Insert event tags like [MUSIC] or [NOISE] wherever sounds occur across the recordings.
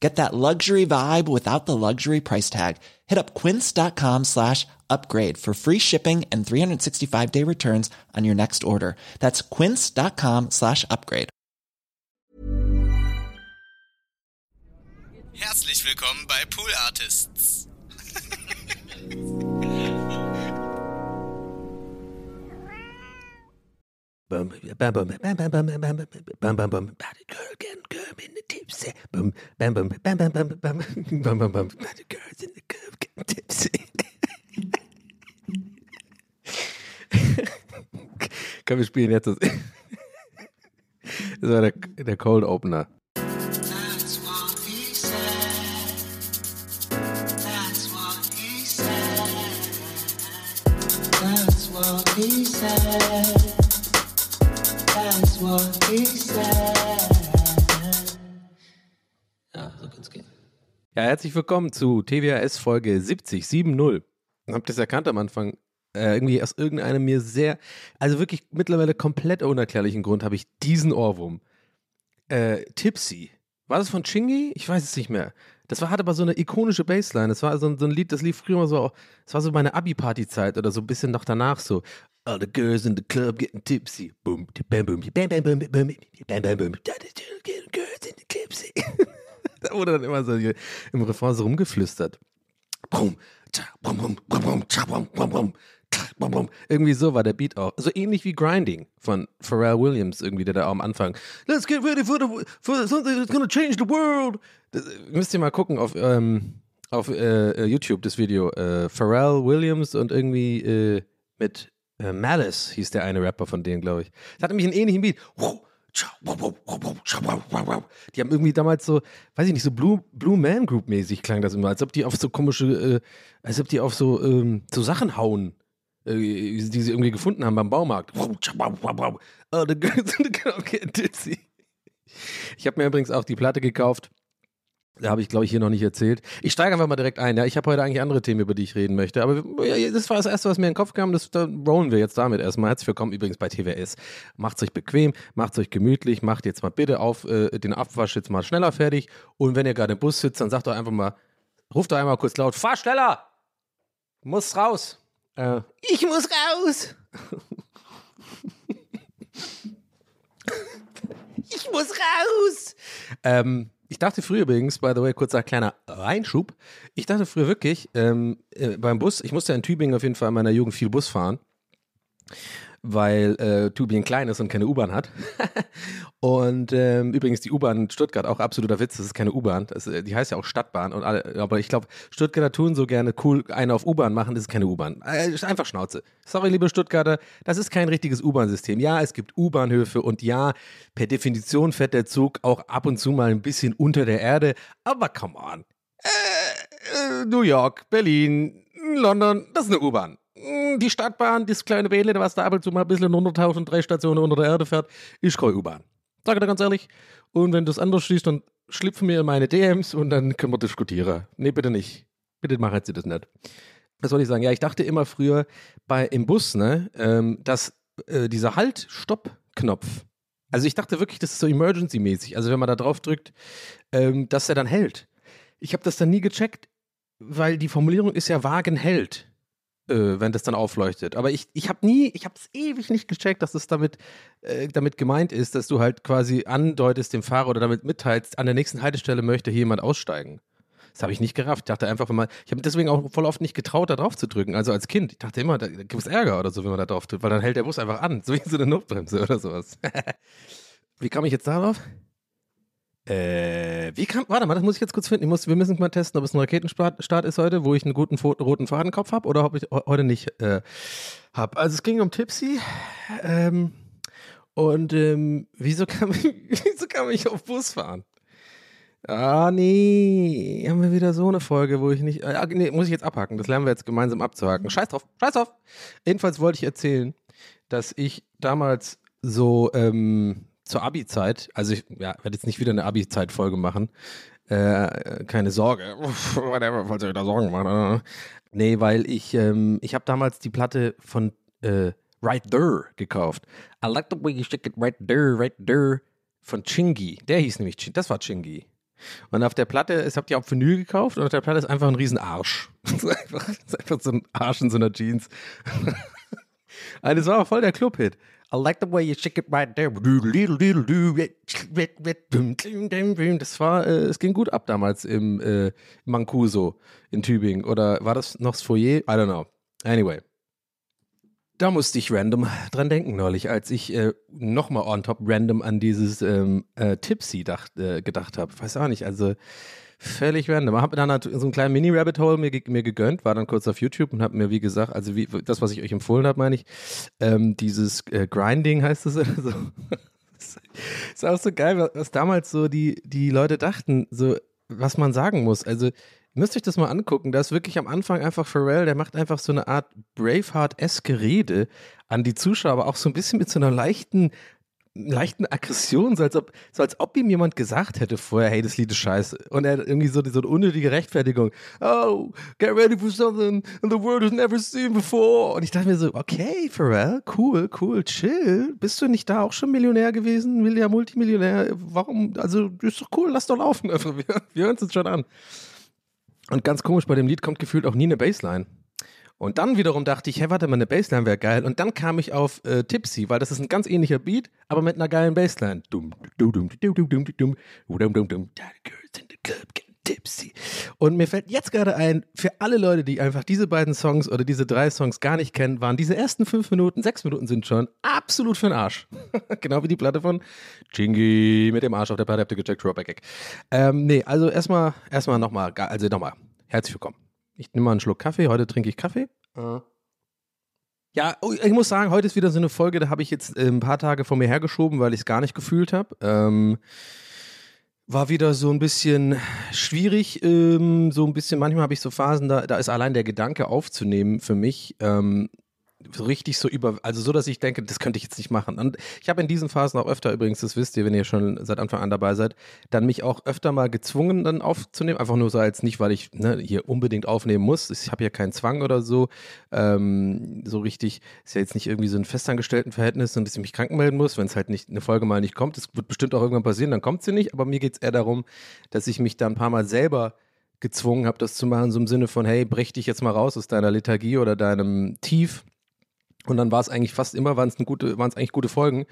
Get that luxury vibe without the luxury price tag. Hit up quince.com slash upgrade for free shipping and 365 day returns on your next order. That's quince.com slash upgrade. Herzlich willkommen bei Pool Artists. [LAUGHS] Komm, wir spielen jetzt das. Das war der, der Cold Opener. That's what he said. Ja, so kann's gehen. Ja, herzlich willkommen zu TWAS Folge 70, 7.0. Habt ihr es erkannt am Anfang? Äh, irgendwie aus irgendeinem mir sehr, also wirklich mittlerweile komplett unerklärlichen Grund habe ich diesen Ohrwurm. Äh, Tipsy. War das von Chingy? Ich weiß es nicht mehr. Das war, hatte aber so eine ikonische Bassline. Das war so ein, so ein Lied, das lief früher mal so, das war so meine Abi-Party-Zeit oder so ein bisschen noch danach so. All the girls in the club getting tipsy. Boom, bam, boom, bam, bam, boom, bam, bam, bam, boom. Girls in the tipsy. [LAUGHS] da wurde dann immer so im Refrain so rumgeflüstert. Brum, tja, brum, brum, brum, brum, tja, tja, brum, brum. Irgendwie so war der Beat auch. So ähnlich wie Grinding von Pharrell Williams irgendwie, der da am Anfang. Let's get ready for, the, for something that's gonna change the world. Das, müsst ihr mal gucken auf, ähm, auf äh, YouTube, das Video. Äh, Pharrell Williams und irgendwie äh, mit äh, Malice hieß der eine Rapper von denen, glaube ich. Das hat nämlich einen ähnlichen Beat. Die haben irgendwie damals so, weiß ich nicht, so Blue, Blue Man Group mäßig klang das immer, als ob die auf so komische, äh, als ob die auf so, ähm, so Sachen hauen, äh, die sie irgendwie gefunden haben beim Baumarkt. Oh, the girls in the club getting tipsy. Ich habe mir übrigens auch die Platte gekauft. Da habe ich, glaube ich, hier noch nicht erzählt. Ich steige einfach mal direkt ein. Ja, ich habe heute eigentlich andere Themen, über die ich reden möchte. Aber das war das Erste, was mir in den Kopf kam. Das, da rollen wir jetzt damit erstmal. Herzlich willkommen übrigens bei TWS. Macht's euch bequem, macht's euch gemütlich, macht jetzt mal bitte auf äh, den Abwasch jetzt mal schneller fertig. Und wenn ihr gerade im Bus sitzt, dann sagt doch einfach mal, ruft doch einmal kurz laut, fahr schneller! Muss raus. Äh, ich muss raus! ich muss raus! Ähm, ich dachte früher übrigens, by the way, kurzer kleiner Reinschub. Ich dachte früher wirklich, ähm, äh, beim Bus, ich musste in Tübingen auf jeden Fall in meiner Jugend viel Bus fahren, weil äh, Tübingen klein ist und keine U-Bahn hat. [LAUGHS] und ähm, übrigens die U-Bahn Stuttgart auch absoluter Witz, das ist keine U-Bahn, äh, die heißt ja auch Stadtbahn. Und alle, aber ich glaube, Stuttgarter tun so gerne cool eine auf U-Bahn machen, das ist keine U-Bahn. Äh, einfach Schnauze. Sorry, liebe Stuttgarter, das ist kein richtiges U-Bahn-System. Ja, es gibt U-Bahnhöfe und ja, per Definition fährt der Zug auch ab und zu mal ein bisschen unter der Erde, aber come on. Äh, äh, New York, Berlin, London, das ist eine U-Bahn. Mm, Die Stadtbahn, das kleine Bähle, was da ab und zu mal ein bisschen runtertaucht und drei Stationen unter der Erde fährt, ist keine U-Bahn. Sag ich dir ganz ehrlich. Und wenn du es anders siehst, dann schlüpfen mir in meine DMs und dann können wir diskutieren. Nee, bitte nicht. Bitte machen Sie das nicht. Was soll ich sagen? Ja, ich dachte immer früher bei im Bus, ne, ähm, dass äh, dieser Halt-Stopp-Knopf, also ich dachte wirklich, das ist so Emergency-mäßig. Also wenn man da drauf drückt, ähm, dass er dann hält. Ich habe das dann nie gecheckt, weil die Formulierung ist ja Wagen hält, äh, wenn das dann aufleuchtet. Aber ich, ich habe nie, ich habe es ewig nicht gecheckt, dass es damit, äh, damit gemeint ist, dass du halt quasi andeutest dem Fahrer oder damit mitteilst, an der nächsten Haltestelle möchte hier jemand aussteigen. Das habe ich nicht gerafft. Ich dachte einfach, wenn ich habe deswegen auch voll oft nicht getraut, da drauf zu drücken. Also als Kind. Ich dachte immer, da gibt es Ärger oder so, wenn man da drauf drückt, weil dann hält der Bus einfach an. So wie so eine Notbremse oder sowas. [LAUGHS] wie kam ich jetzt darauf? Äh, wie kam, warte mal, das muss ich jetzt kurz finden. Muss, wir müssen mal testen, ob es ein Raketenstart ist heute, wo ich einen guten roten Fadenkopf habe oder ob ich heute nicht äh, habe. Also es ging um Tipsy. Ähm, und ähm, wieso, kam ich, [LAUGHS] wieso kam ich auf Bus fahren? Ah, nee. Haben wir wieder so eine Folge, wo ich nicht. Äh, nee, muss ich jetzt abhaken. Das lernen wir jetzt gemeinsam abzuhaken. Scheiß drauf, scheiß drauf. Jedenfalls wollte ich erzählen, dass ich damals so ähm, zur Abi-Zeit, also ich ja, werde jetzt nicht wieder eine Abi-Zeit-Folge machen. Äh, keine Sorge. Whatever, falls ihr euch da Sorgen macht. Nee, weil ich, ähm, ich habe damals die Platte von äh, Right There gekauft. I like the way you stick it right there, right there. Von Chingy. Der hieß nämlich Chingy. Das war Chingy. Und auf der Platte, ich habe die auf Vinyl gekauft und auf der Platte ist einfach ein Riesenarsch. [LAUGHS] Das ist einfach, ist einfach so ein Arsch in so einer Jeans. Das war auch voll der Club-Hit. I like the way you shake it right there. Das war, äh, es ging gut ab damals im äh, Mancuso in Tübingen. Oder war das noch das Foyer? I don't know. Anyway. Da musste ich random dran denken neulich, als ich äh, nochmal on top random an dieses ähm, äh, Tipsy dacht, äh, gedacht habe. Weiß auch nicht, also völlig random. Habe dann halt so einen kleinen Mini-Rabbit-Hole mir, mir gegönnt, war dann kurz auf YouTube und habe mir, wie gesagt, also wie, das, was ich euch empfohlen habe, meine ich, ähm, dieses äh, Grinding heißt es. [LAUGHS] Also, ist auch so geil, was, damals so die, die Leute dachten, so was man sagen muss. Also Müsst euch das mal angucken. Da ist wirklich am Anfang einfach Pharrell, der macht einfach so eine Art Braveheart-eske Rede an die Zuschauer, aber auch so ein bisschen mit so einer leichten, leichten Aggression, so als ob, so als ob ihm jemand gesagt hätte vorher, hey, das Lied ist scheiße. Und er hat irgendwie so, so eine unnötige Rechtfertigung. Oh, get ready for something the world has never seen before. Und ich dachte mir so, okay, Pharrell, cool, cool, chill. Bist du nicht da auch schon Millionär gewesen? Milliard, Multimillionär? Warum? Also, ist doch cool, lass doch laufen. [LAUGHS] Wir, wir hören es uns schon an. Und ganz komisch, bei dem Lied kommt gefühlt auch nie eine Bassline. Und dann wiederum dachte ich, hey, warte mal, eine Bassline wäre geil. Und dann kam ich auf äh, Tipsy, weil das ist ein ganz ähnlicher Beat, aber mit einer geilen Bassline. Dum, dum, dum, dum, dum, dum, dum, dum, dum, dum, Girls in the club getting tipsy. Und mir fällt jetzt gerade ein, für alle Leute, die einfach diese beiden Songs oder diese drei Songs gar nicht kennen, waren diese ersten fünf Minuten, sechs Minuten sind schon absolut für den Arsch. [LAUGHS] genau wie die Platte von Chingy mit dem Arsch auf der Platte, habt ihr gecheckt, Throwback. Ähm, nee, also erstmal, erstmal nochmal, also nochmal, herzlich willkommen. Ich nehme mal einen Schluck Kaffee. Heute trinke ich Kaffee. Ja, oh, ich muss sagen, heute ist wieder so eine Folge, da habe ich jetzt äh, ein paar Tage vor mir hergeschoben, weil ich es gar nicht gefühlt habe. Ähm, war wieder so ein bisschen schwierig, ähm, so ein bisschen, manchmal habe ich so Phasen, da, da ist allein der Gedanke aufzunehmen für mich ähm, so richtig so über, also so, dass ich denke, das könnte ich jetzt nicht machen. Und ich habe in diesen Phasen auch öfter, übrigens, das wisst ihr, wenn ihr schon seit Anfang an dabei seid, dann mich auch öfter mal gezwungen, dann aufzunehmen. Einfach nur so als nicht, weil ich ne, hier unbedingt aufnehmen muss. Ich habe ja keinen Zwang oder so. Ähm, so richtig, ist ja jetzt nicht irgendwie so ein Festangestelltenverhältnis und dass ich mich krank melden muss, wenn es halt nicht eine Folge mal nicht kommt. Das wird bestimmt auch irgendwann passieren, dann kommt sie nicht. Aber mir geht es eher darum, dass ich mich da ein paar Mal selber gezwungen habe, das zu machen, so im Sinne von, hey, brech dich jetzt mal raus aus deiner Lethargie oder deinem Tief und dann war es eigentlich fast immer, waren es gute, waren es eigentlich gute Folgen.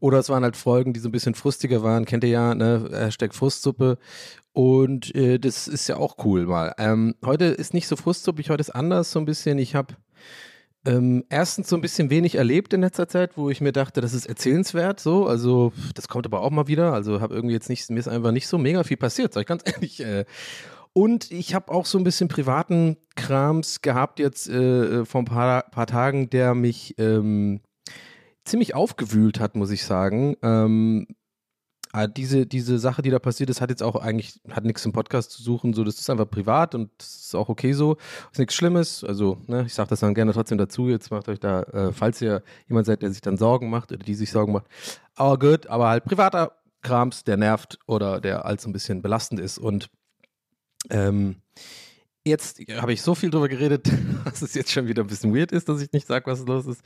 Oder es waren halt Folgen, die so ein bisschen frustiger waren. Kennt ihr ja, ne? Hashtag Frustsuppe. Und äh, das ist ja auch cool mal. Ähm, heute ist nicht so frustsuppig, heute ist anders so ein bisschen. Ich habe ähm, erstens so ein bisschen wenig erlebt in letzter Zeit, wo ich mir dachte, das ist erzählenswert so. Also, das kommt aber auch mal wieder. Also, habe irgendwie jetzt nicht, mir ist einfach nicht so mega viel passiert, sag ich ganz [LAUGHS] ehrlich. Äh, und ich habe auch so ein bisschen privaten Krams gehabt jetzt äh, vor ein paar, paar Tagen, der mich ähm, ziemlich aufgewühlt hat, muss ich sagen. Ähm, äh, diese, diese Sache, die da passiert ist, hat jetzt auch eigentlich, hat nichts im Podcast zu suchen, so, das ist einfach privat und das ist auch okay so, ist nichts Schlimmes, also, ne, ich sage das dann gerne trotzdem dazu, jetzt macht euch da, äh, falls ihr jemand seid, der sich dann Sorgen macht oder die sich Sorgen macht, aber gut, aber halt privater Krams, der nervt oder der als ein bisschen belastend ist. Und ähm, jetzt habe ich so viel drüber geredet, [LAUGHS] dass es jetzt schon wieder ein bisschen weird ist, dass ich nicht sage, was los ist.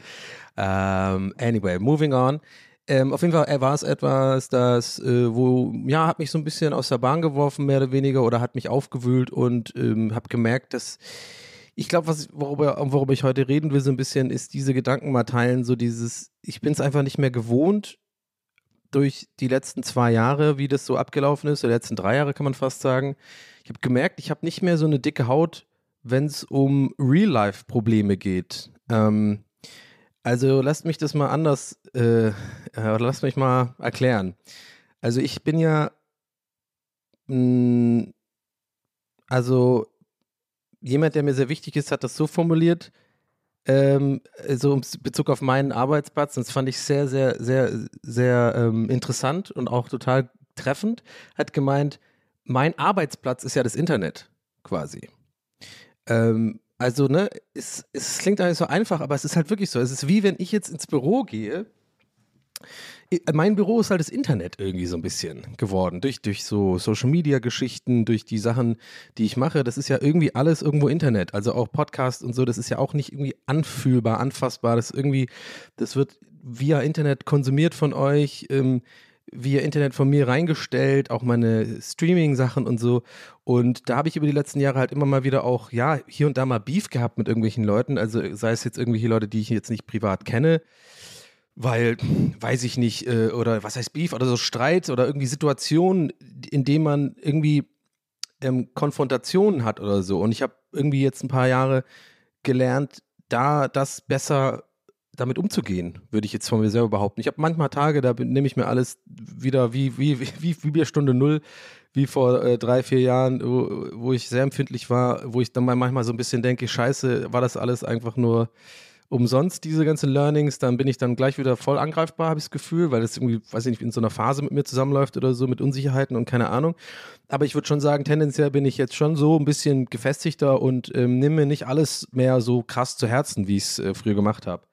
Ähm, anyway, moving on. Ähm, auf jeden Fall war es etwas, das, äh, wo, ja, hat mich so ein bisschen aus der Bahn geworfen, mehr oder weniger, oder hat mich aufgewühlt und ähm, habe gemerkt, dass ich glaube, worüber, worüber ich heute reden will, so ein bisschen, ist diese Gedanken mal teilen, so dieses, ich bin es einfach nicht mehr gewohnt, durch die letzten zwei Jahre, wie das so abgelaufen ist, die letzten drei Jahre kann man fast sagen. Ich habe gemerkt, ich habe nicht mehr so eine dicke Haut, wenn es um Real-Life-Probleme geht. Ähm, also lasst mich das mal anders, äh, äh, lasst mich mal erklären. Also ich bin ja, mh, also jemand, der mir sehr wichtig ist, hat das so formuliert, ähm, so im Bezug auf meinen Arbeitsplatz. Das fand ich sehr, sehr, sehr, sehr ähm, interessant und auch total treffend. Hat gemeint, mein Arbeitsplatz ist ja das Internet quasi. Ähm, also, ne, es, es klingt eigentlich so einfach, aber es ist halt wirklich so. Es ist wie wenn ich jetzt ins Büro gehe. Mein Büro ist halt das Internet irgendwie so ein bisschen geworden. Durch, durch so Social Media Geschichten, durch die Sachen, die ich mache. Das ist ja irgendwie alles irgendwo Internet. Also auch Podcast und so, das ist ja auch nicht irgendwie anfühlbar, anfassbar. Das irgendwie, das wird via Internet konsumiert von euch. Ähm, via Internet von mir reingestellt, auch meine Streaming-Sachen und so. Und da habe ich über die letzten Jahre halt immer mal wieder auch, ja, hier und da mal Beef gehabt mit irgendwelchen Leuten. Also sei es jetzt irgendwelche Leute, die ich jetzt nicht privat kenne, weil, weiß ich nicht, äh, oder was heißt Beef oder so Streit oder irgendwie Situationen, in denen man irgendwie ähm, Konfrontationen hat oder so. Und ich habe irgendwie jetzt ein paar Jahre gelernt, da das besser damit umzugehen, würde ich jetzt von mir selber behaupten. Ich habe manchmal Tage, da nehme ich mir alles wieder wie, wie, wie, wie, wie bei Stunde Null, wie vor äh, drei, vier Jahren, wo, wo, ich sehr empfindlich war, wo ich dann manchmal so ein bisschen denke, scheiße, war das alles einfach nur umsonst, diese ganzen Learnings, dann bin ich dann gleich wieder voll angreifbar, habe ich das Gefühl, weil das irgendwie, weiß ich nicht, in so einer Phase mit mir zusammenläuft oder so, mit Unsicherheiten und keine Ahnung. Aber ich würde schon sagen, tendenziell bin ich jetzt schon so ein bisschen gefestigter und ähm, nehme mir nicht alles mehr so krass zu Herzen, wie ich es äh, früher gemacht habe.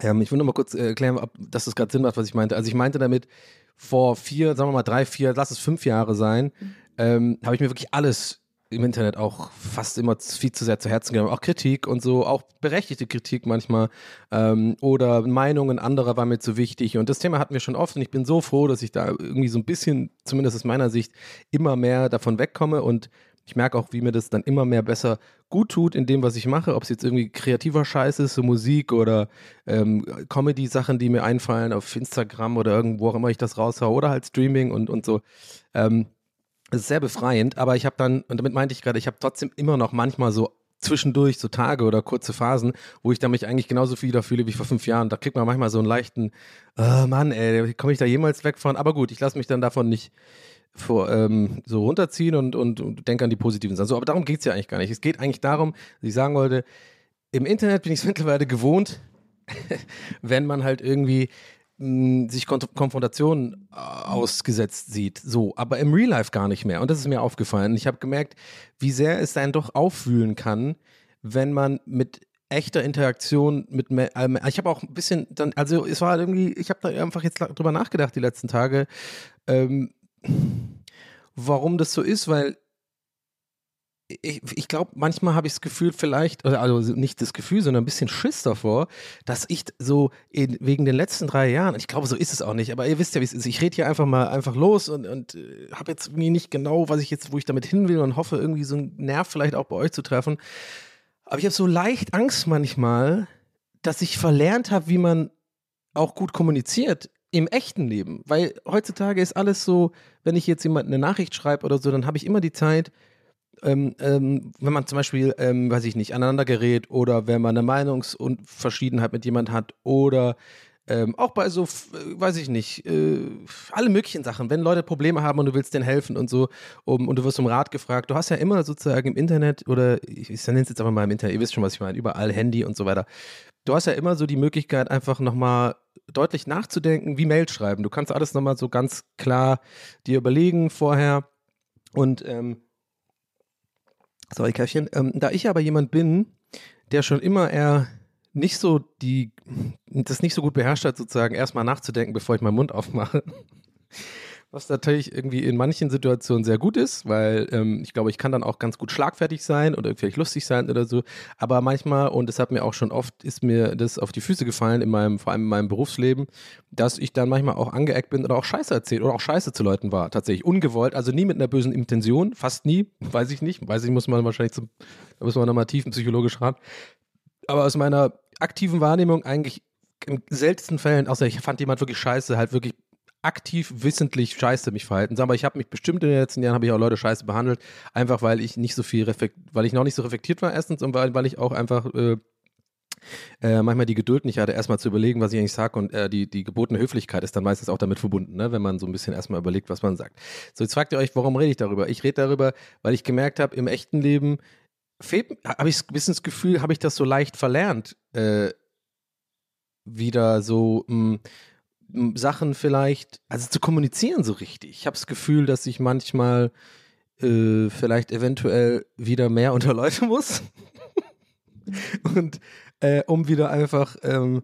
Ähm, ich will nur mal kurz äh, erklären, ob, das gerade Sinn macht, was ich meinte. Also ich meinte damit, vor vier, sagen wir mal drei, vier, lass es fünf Jahre sein, ähm, habe ich mir wirklich alles im Internet auch fast immer viel zu sehr zu Herzen genommen. Auch Kritik und so, auch berechtigte Kritik manchmal. Ähm, oder Meinungen anderer war mir zu wichtig. Und das Thema hatten wir schon oft und ich bin so froh, dass ich da irgendwie so ein bisschen, zumindest aus meiner Sicht, immer mehr davon wegkomme und ich merke auch, wie mir das dann immer mehr besser gut tut in dem, was ich mache, ob es jetzt irgendwie kreativer Scheiß ist, so Musik oder ähm, Comedy-Sachen, die mir einfallen auf Instagram oder irgendwo auch immer ich das raushaue oder halt Streaming und, und so. Ähm, es ist sehr befreiend, aber ich habe dann, und damit meinte ich gerade, ich habe trotzdem immer noch manchmal so zwischendurch so Tage oder kurze Phasen, wo ich da mich eigentlich genauso viel fühle wie vor fünf Jahren. Da kriegt man manchmal so einen leichten, oh Mann, ey, komme ich da jemals weg von? Aber gut, ich lasse mich dann davon nicht, vor, ähm, so runterziehen und, und, und denke an die positiven Sachen. So, aber darum geht es ja eigentlich gar nicht. Es geht eigentlich darum, dass ich sagen wollte, im Internet bin ich es [LAUGHS] mittlerweile gewohnt, [LAUGHS] wenn man halt irgendwie sich Kon Konfrontationen äh, ausgesetzt sieht. So, aber im Real Life gar nicht mehr. Und das ist mir aufgefallen. Ich habe gemerkt, wie sehr es einen doch auffühlen kann, wenn man mit echter Interaktion mit ähm, ich habe auch ein bisschen dann also es war halt irgendwie ich habe da einfach jetzt drüber nachgedacht die letzten Tage ähm, warum das so ist, weil ich, ich glaube, manchmal habe ich das Gefühl, vielleicht, also nicht das Gefühl, sondern ein bisschen Schiss davor, dass ich so in, wegen den letzten drei Jahren, ich glaube, so ist es auch nicht, aber ihr wisst ja, wie es ist. Ich rede hier einfach mal einfach los und, und äh, habe jetzt irgendwie nicht genau, was ich jetzt, wo ich damit hin will und hoffe, irgendwie so einen Nerv vielleicht auch bei euch zu treffen. Aber ich habe so leicht Angst manchmal, dass ich verlernt habe, wie man auch gut kommuniziert im echten Leben. Weil heutzutage ist alles so, wenn ich jetzt jemand eine Nachricht schreibe oder so, dann habe ich immer die Zeit, ähm, ähm, wenn man zum Beispiel, ähm, weiß ich nicht, aneinander gerät oder wenn man eine Meinungsverschiedenheit mit jemand hat oder ähm, auch bei so, weiß ich nicht, äh, alle möglichen Sachen. Wenn Leute Probleme haben und du willst denen helfen und so um, und du wirst um Rat gefragt, du hast ja immer sozusagen im Internet oder ich, ich nenne es jetzt einfach mal im Internet, ihr wisst schon, was ich meine, überall Handy und so weiter. Du hast ja immer so die Möglichkeit, einfach nochmal deutlich nachzudenken, wie Mail schreiben. Du kannst alles nochmal so ganz klar dir überlegen vorher. Und, ähm, sorry, Käffchen, ähm, da ich aber jemand bin, der schon immer eher nicht so die, das nicht so gut beherrscht hat, sozusagen erstmal nachzudenken, bevor ich meinen Mund aufmache, was natürlich irgendwie in manchen Situationen sehr gut ist, weil ähm, ich glaube, ich kann dann auch ganz gut schlagfertig sein oder vielleicht lustig sein oder so. Aber manchmal, und das hat mir auch schon oft, ist mir das auf die Füße gefallen, in meinem, vor allem in meinem Berufsleben, dass ich dann manchmal auch angeeckt bin oder auch Scheiße erzählt oder auch Scheiße zu Leuten war. Tatsächlich ungewollt, also nie mit einer bösen Intention, fast nie, [LAUGHS] weiß ich nicht. Weiß ich, muss man wahrscheinlich zum, da muss man nochmal tiefen psychologisch ran. Aber aus meiner aktiven Wahrnehmung eigentlich in seltensten Fällen, außer ich fand jemand wirklich scheiße, halt wirklich aktiv wissentlich scheiße mich verhalten. Aber ich habe mich bestimmt in den letzten Jahren habe ich auch Leute scheiße behandelt, einfach weil ich nicht so viel weil ich noch nicht so reflektiert war erstens und weil, weil ich auch einfach äh, äh, manchmal die Geduld nicht hatte, erstmal zu überlegen, was ich eigentlich sage und äh, die, die gebotene Höflichkeit ist dann meistens auch damit verbunden, ne? wenn man so ein bisschen erstmal überlegt, was man sagt. So, jetzt fragt ihr euch, warum rede ich darüber? Ich rede darüber, weil ich gemerkt habe, im echten Leben habe ich ein das Gefühl, habe ich das so leicht verlernt, äh, wieder so mh, mh, Sachen vielleicht, also zu kommunizieren so richtig. Ich habe das Gefühl, dass ich manchmal äh, vielleicht eventuell wieder mehr [LAUGHS] unter Leute muss. [LAUGHS] Und äh, um wieder einfach, ähm,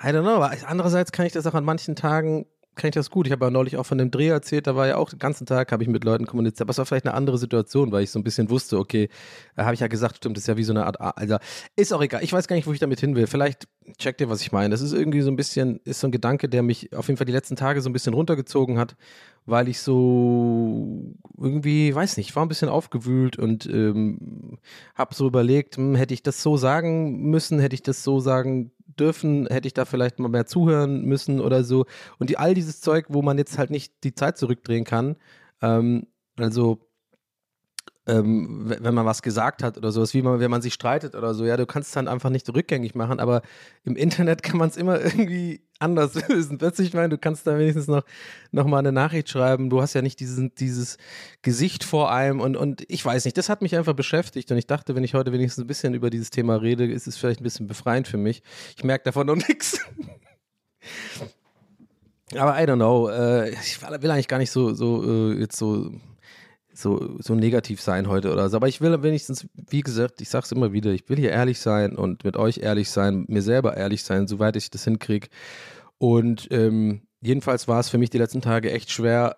I don't know, aber andererseits kann ich das auch an manchen Tagen kann ich das gut. Ich habe ja neulich auch von dem Dreh erzählt, da war ja auch den ganzen Tag, habe ich mit Leuten kommuniziert. Aber es war vielleicht eine andere Situation, weil ich so ein bisschen wusste, okay, da habe ich ja gesagt, stimmt, das ist ja wie so eine Art, also ist auch egal. Ich weiß gar nicht, wo ich damit hin will. Vielleicht checkt ihr, was ich meine. Das ist irgendwie so ein bisschen, ist so ein Gedanke, der mich auf jeden Fall die letzten Tage so ein bisschen runtergezogen hat, weil ich so irgendwie, weiß nicht, war ein bisschen aufgewühlt und ähm, habe so überlegt, hm, hätte ich das so sagen müssen, hätte ich das so sagen dürfen, hätte ich da vielleicht mal mehr zuhören müssen oder so. Und die, all dieses Zeug, wo man jetzt halt nicht die Zeit zurückdrehen kann. Ähm, also ähm, wenn man was gesagt hat oder sowas, wie man, wenn man sich streitet oder so, ja, du kannst es dann einfach nicht rückgängig machen, aber im Internet [LAUGHS] kann man es immer irgendwie anders [LAUGHS] lösen. Plötzlich, ich meine, du kannst da wenigstens noch, noch mal eine Nachricht schreiben, du hast ja nicht diesen, dieses Gesicht vor einem und, und ich weiß nicht, das hat mich einfach beschäftigt und ich dachte, wenn ich heute wenigstens ein bisschen über dieses Thema rede, ist es vielleicht ein bisschen befreiend für mich. Ich merke davon noch [LAUGHS] nichts. Aber I don't know, äh, ich will eigentlich gar nicht so, so äh, jetzt so so, so negativ sein heute oder so. Aber ich will wenigstens, wie gesagt, ich sag's immer wieder, ich will hier ehrlich sein und mit euch ehrlich sein, mir selber ehrlich sein, soweit ich das hinkriege. Und ähm, jedenfalls war es für mich die letzten Tage echt schwer,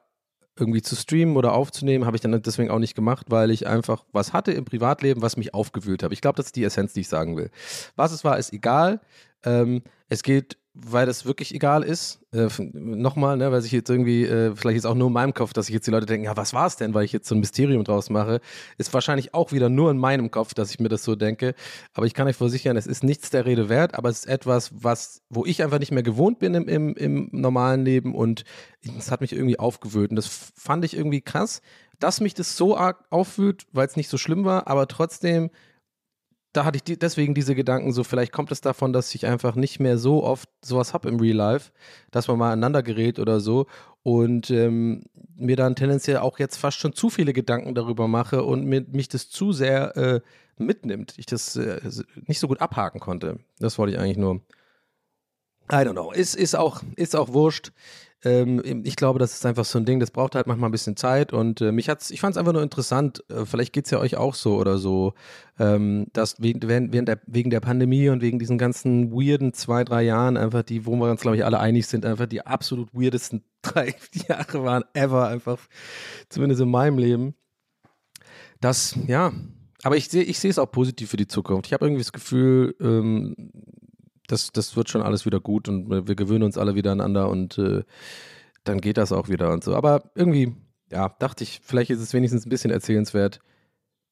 irgendwie zu streamen oder aufzunehmen, habe ich dann deswegen auch nicht gemacht, weil ich einfach was hatte im Privatleben, was mich aufgewühlt hat. Ich glaube, das ist die Essenz, die ich sagen will. Was es war, ist egal. Ähm, es geht weil das wirklich egal ist. Äh, Nochmal, ne, weil sich jetzt irgendwie, äh, vielleicht ist auch nur in meinem Kopf, dass sich jetzt die Leute denken, ja, was war es denn, weil ich jetzt so ein Mysterium draus mache, ist wahrscheinlich auch wieder nur in meinem Kopf, dass ich mir das so denke. Aber ich kann euch versichern, es ist nichts der Rede wert, aber es ist etwas, was, wo ich einfach nicht mehr gewohnt bin im, im, im normalen Leben und es hat mich irgendwie aufgewühlt. Und das fand ich irgendwie krass, dass mich das so arg aufwühlt, weil es nicht so schlimm war, aber trotzdem da hatte ich die, deswegen diese Gedanken so, vielleicht kommt es davon, dass ich einfach nicht mehr so oft sowas habe im Real Life, dass man mal aneinander gerät oder so und ähm, mir dann tendenziell auch jetzt fast schon zu viele Gedanken darüber mache und mir, mich das zu sehr äh, mitnimmt, ich das äh, nicht so gut abhaken konnte. Das wollte ich eigentlich nur. I don't know. Ist, ist, auch, ist auch wurscht. Ähm, ich glaube, das ist einfach so ein Ding, das braucht halt manchmal ein bisschen Zeit und äh, mich hat's, ich fand es einfach nur interessant, äh, vielleicht geht es ja euch auch so oder so, ähm, dass während, während der, wegen der Pandemie und wegen diesen ganzen weirden zwei, drei Jahren einfach die, wo wir uns glaube ich alle einig sind, einfach die absolut weirdesten [LAUGHS] drei Jahre waren ever, einfach zumindest in meinem Leben. Das, ja, aber ich sehe ich es auch positiv für die Zukunft. Ich habe irgendwie das Gefühl, ähm, das, das wird schon alles wieder gut und wir gewöhnen uns alle wieder aneinander und äh, dann geht das auch wieder und so. Aber irgendwie, ja, dachte ich, vielleicht ist es wenigstens ein bisschen erzählenswert,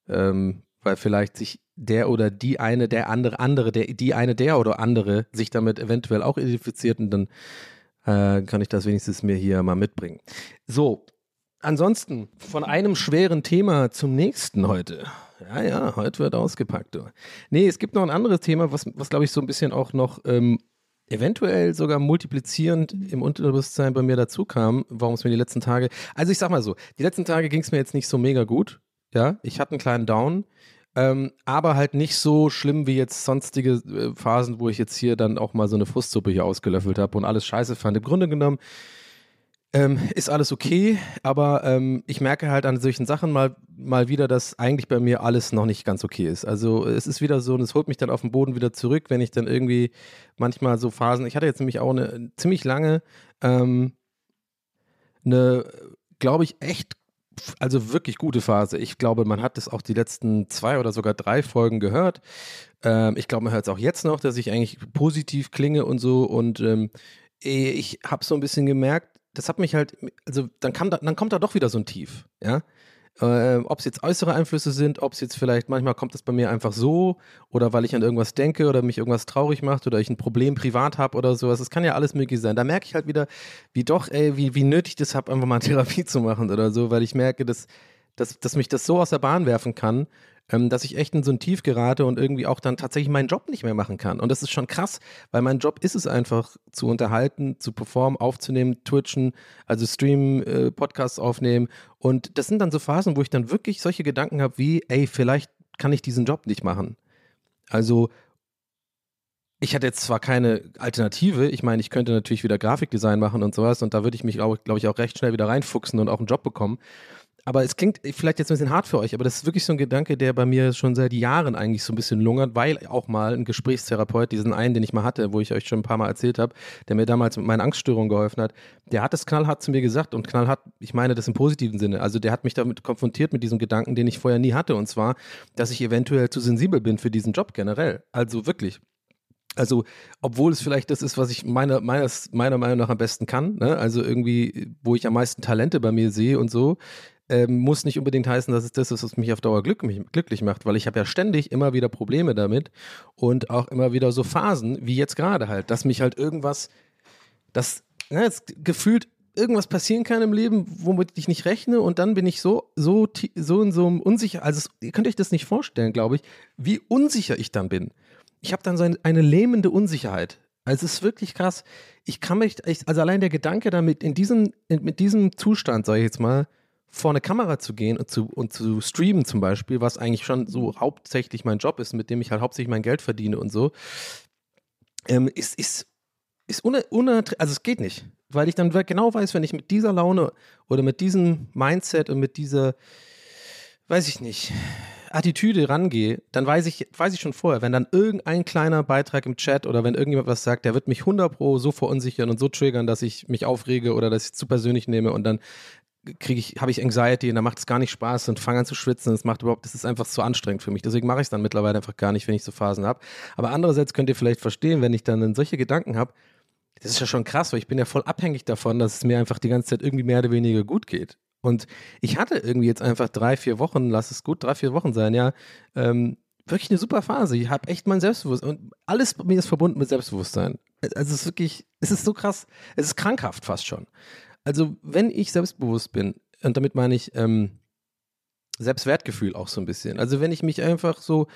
ähm, weil vielleicht sich der oder die eine, der andere, andere, der, die eine, der oder andere sich damit eventuell auch identifiziert und dann äh, kann ich das wenigstens mir hier mal mitbringen. So, ansonsten von einem schweren Thema zum nächsten heute. Ja, ja, heute wird ausgepackt. Du. Nee, es gibt noch ein anderes Thema, was, was glaube ich so ein bisschen auch noch ähm, eventuell sogar multiplizierend im Unterbewusstsein bei mir dazu kam, warum es mir die letzten Tage. Also ich sag mal so, die letzten Tage ging es mir jetzt nicht so mega gut. Ja, ich hatte einen kleinen Down. Ähm, aber halt nicht so schlimm wie jetzt sonstige äh, Phasen, wo ich jetzt hier dann auch mal so eine Frustsuppe hier ausgelöffelt habe und alles scheiße fand. Im Grunde genommen ähm, ist alles okay, aber ähm, ich merke halt an solchen Sachen mal, mal wieder, dass eigentlich bei mir alles noch nicht ganz okay ist. Also es ist wieder so und es holt mich dann auf den Boden wieder zurück, wenn ich dann irgendwie manchmal so Phasen, ich hatte jetzt nämlich auch eine ziemlich lange, ähm, eine, glaube ich, echt, also wirklich gute Phase. Ich glaube, man hat das auch die letzten zwei oder sogar drei Folgen gehört. Ähm, ich glaube, man hört es auch jetzt noch, dass ich eigentlich positiv klinge und so und ähm, ich habe so ein bisschen gemerkt, das hat mich halt, also dann, kam da, dann kommt da doch wieder so ein Tief, ja. Äh, ob es jetzt äußere Einflüsse sind, ob es jetzt vielleicht, manchmal kommt es bei mir einfach so oder weil ich an irgendwas denke oder mich irgendwas traurig macht oder ich ein Problem privat habe oder sowas. Es kann ja alles möglich sein. Da merke ich halt wieder, wie doch, ey, wie, wie nötig das habe, einfach mal [LAUGHS] Therapie zu machen oder so, weil ich merke, dass, dass, dass mich das so aus der Bahn werfen kann, ähm, dass ich echt in so ein Tief gerate und irgendwie auch dann tatsächlich meinen Job nicht mehr machen kann. Und das ist schon krass, weil mein Job ist es einfach, zu unterhalten, zu performen, aufzunehmen, twitchen, also streamen, äh, Podcasts aufnehmen. Und das sind dann so Phasen, wo ich dann wirklich solche Gedanken habe wie, ey, vielleicht kann ich diesen Job nicht machen. Also ich hatte jetzt zwar keine Alternative, ich meine, ich könnte natürlich wieder Grafikdesign machen und sowas und da würde ich mich, glaube glaub ich, auch recht schnell wieder reinfuchsen und auch einen Job bekommen aber es klingt vielleicht jetzt ein bisschen hart für euch, aber das ist wirklich so ein Gedanke, der bei mir schon seit Jahren eigentlich so ein bisschen lungert, weil auch mal ein Gesprächstherapeut, diesen einen, den ich mal hatte, wo ich euch schon ein paar Mal erzählt habe, der mir damals mit meinen Angststörungen geholfen hat, der hat es knallhart zu mir gesagt und knallhart, ich meine das im positiven Sinne, also der hat mich damit konfrontiert mit diesem Gedanken, den ich vorher nie hatte und zwar, dass ich eventuell zu sensibel bin für diesen Job generell. Also wirklich. Also, obwohl es vielleicht das ist, was ich meiner, meines, meiner Meinung nach am besten kann, ne? also irgendwie, wo ich am meisten Talente bei mir sehe und so, ähm, muss nicht unbedingt heißen, dass es das ist, was mich auf Dauer glück, mich, glücklich macht, weil ich habe ja ständig immer wieder Probleme damit und auch immer wieder so Phasen, wie jetzt gerade halt, dass mich halt irgendwas, das ja, jetzt gefühlt irgendwas passieren kann im Leben, womit ich nicht rechne und dann bin ich so, so, so in so einem unsicher, also es, ihr könnt euch das nicht vorstellen, glaube ich, wie unsicher ich dann bin. Ich habe dann so eine, eine lähmende Unsicherheit. Also es ist wirklich krass. Ich kann mich, also allein der Gedanke damit, in diesem, in, mit diesem Zustand, sage ich jetzt mal, vor eine Kamera zu gehen und zu, und zu streamen zum Beispiel, was eigentlich schon so hauptsächlich mein Job ist, mit dem ich halt hauptsächlich mein Geld verdiene und so, ähm, ist, ist, ist unerträglich, also es geht nicht, weil ich dann genau weiß, wenn ich mit dieser Laune oder mit diesem Mindset und mit dieser, weiß ich nicht, Attitüde rangehe, dann weiß ich, weiß ich schon vorher, wenn dann irgendein kleiner Beitrag im Chat oder wenn irgendjemand was sagt, der wird mich 100 pro so verunsichern und so triggern, dass ich mich aufrege oder dass ich es zu persönlich nehme und dann kriege ich, habe ich Anxiety und dann macht es gar nicht Spaß und fange an zu schwitzen. Das macht überhaupt, das ist einfach zu anstrengend für mich. Deswegen mache ich es dann mittlerweile einfach gar nicht, wenn ich so Phasen habe. Aber andererseits könnt ihr vielleicht verstehen, wenn ich dann solche Gedanken habe, das ist ja schon krass, weil ich bin ja voll abhängig davon, dass es mir einfach die ganze Zeit irgendwie mehr oder weniger gut geht. Und ich hatte irgendwie jetzt einfach drei, vier Wochen, lass es gut, drei, vier Wochen sein, ja, ähm, wirklich eine super Phase. Ich habe echt mein Selbstbewusstsein und alles bei mir ist verbunden mit Selbstbewusstsein. Also es ist wirklich, es ist so krass, es ist krankhaft fast schon. Also, wenn ich selbstbewusst bin, und damit meine ich ähm, Selbstwertgefühl auch so ein bisschen. Also, wenn ich mich einfach so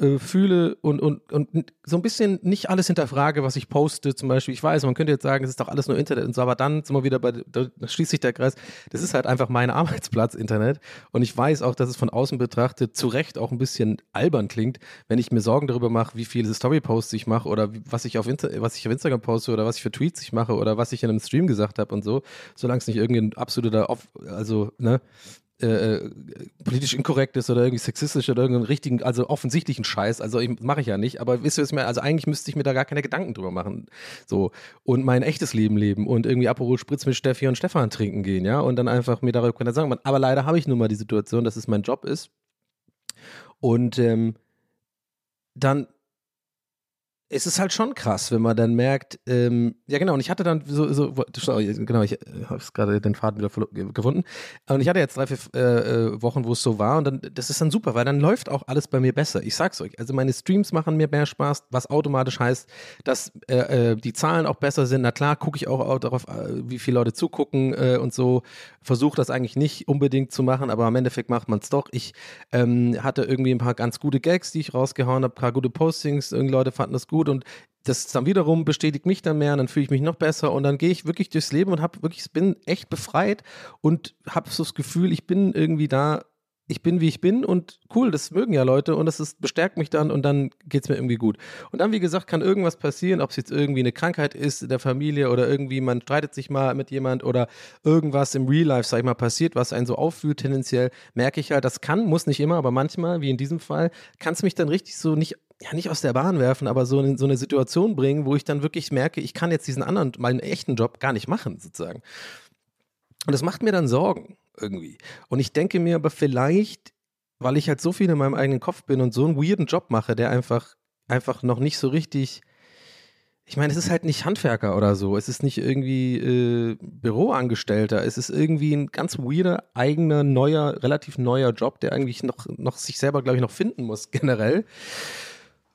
äh, fühle und, und, und so ein bisschen nicht alles hinterfrage, was ich poste. Zum Beispiel, ich weiß, man könnte jetzt sagen, es ist doch alles nur Internet und so, aber dann sind wir wieder bei, da schließt sich der Kreis. Das ist halt einfach mein [LAUGHS] Arbeitsplatz, Internet. Und ich weiß auch, dass es von außen betrachtet zu Recht auch ein bisschen albern klingt, wenn ich mir Sorgen darüber mache, wie viele Story-Posts ich mache oder was ich, auf was ich auf Instagram poste oder was ich für Tweets ich mache oder was ich in einem Stream gesagt habe und so, solange es nicht irgendein absoluter, also, ne, äh, äh, politisch inkorrekt ist oder irgendwie sexistisch oder irgendeinen richtigen, also offensichtlichen Scheiß. Also mache ich ja nicht, aber wisst ihr es mir, also eigentlich müsste ich mir da gar keine Gedanken drüber machen. So. Und mein echtes Leben leben und irgendwie Aperol Spritz mit Steffi und Stefan trinken gehen, ja, und dann einfach mir darüber keine sagen. Aber leider habe ich nun mal die Situation, dass es mein Job ist. Und ähm, dann es ist halt schon krass, wenn man dann merkt, ähm, ja genau, und ich hatte dann so, so genau, ich äh, habe gerade den Faden wieder gefunden. Und ich hatte jetzt drei, vier äh, äh, Wochen, wo es so war und dann, das ist dann super, weil dann läuft auch alles bei mir besser. Ich sag's euch, also meine Streams machen mir mehr Spaß, was automatisch heißt, dass äh, äh die Zahlen auch besser sind. Na klar, gucke ich auch, darauf, wie viele Leute zugucken äh, und so. Versuche das eigentlich nicht unbedingt zu machen, aber im Endeffekt macht man es doch. Ich ähm, hatte irgendwie ein paar ganz gute Gags, die ich rausgehauen habe, ein paar gute Postings, irgendwie Leute fanden das gut gut und das dann wiederum bestätigt mich dann mehr und dann fühle ich mich noch besser und dann gehe ich wirklich durchs Leben und habe wirklich bin echt befreit und habe so das Gefühl, ich bin irgendwie da, ich bin wie ich bin und cool, das mögen ja Leute und das ist, bestärkt mich dann und dann geht es mir irgendwie gut. Und dann, wie gesagt, kann irgendwas passieren, ob es jetzt irgendwie eine Krankheit ist in der Familie oder irgendwie man streitet sich mal mit jemand oder irgendwas im Real Life, sag ich mal, passiert, was einen so auffühlt tendenziell, merke ich halt, das kann, muss nicht immer, aber manchmal, wie in diesem Fall, kann es mich dann richtig so nicht ja nicht aus der Bahn werfen, aber so in so eine Situation bringen, wo ich dann wirklich merke, ich kann jetzt diesen anderen, meinen echten Job gar nicht machen, sozusagen. Und das macht mir dann Sorgen irgendwie. Und ich denke mir aber vielleicht, weil ich halt so viel in meinem eigenen Kopf bin und so einen weirden Job mache, der einfach, einfach noch nicht so richtig ich meine, es ist halt nicht Handwerker oder so, es ist nicht irgendwie äh, Büroangestellter, es ist irgendwie ein ganz weirder, eigener, neuer, relativ neuer Job, der eigentlich noch, noch sich selber, glaube ich, noch finden muss, [LAUGHS] generell.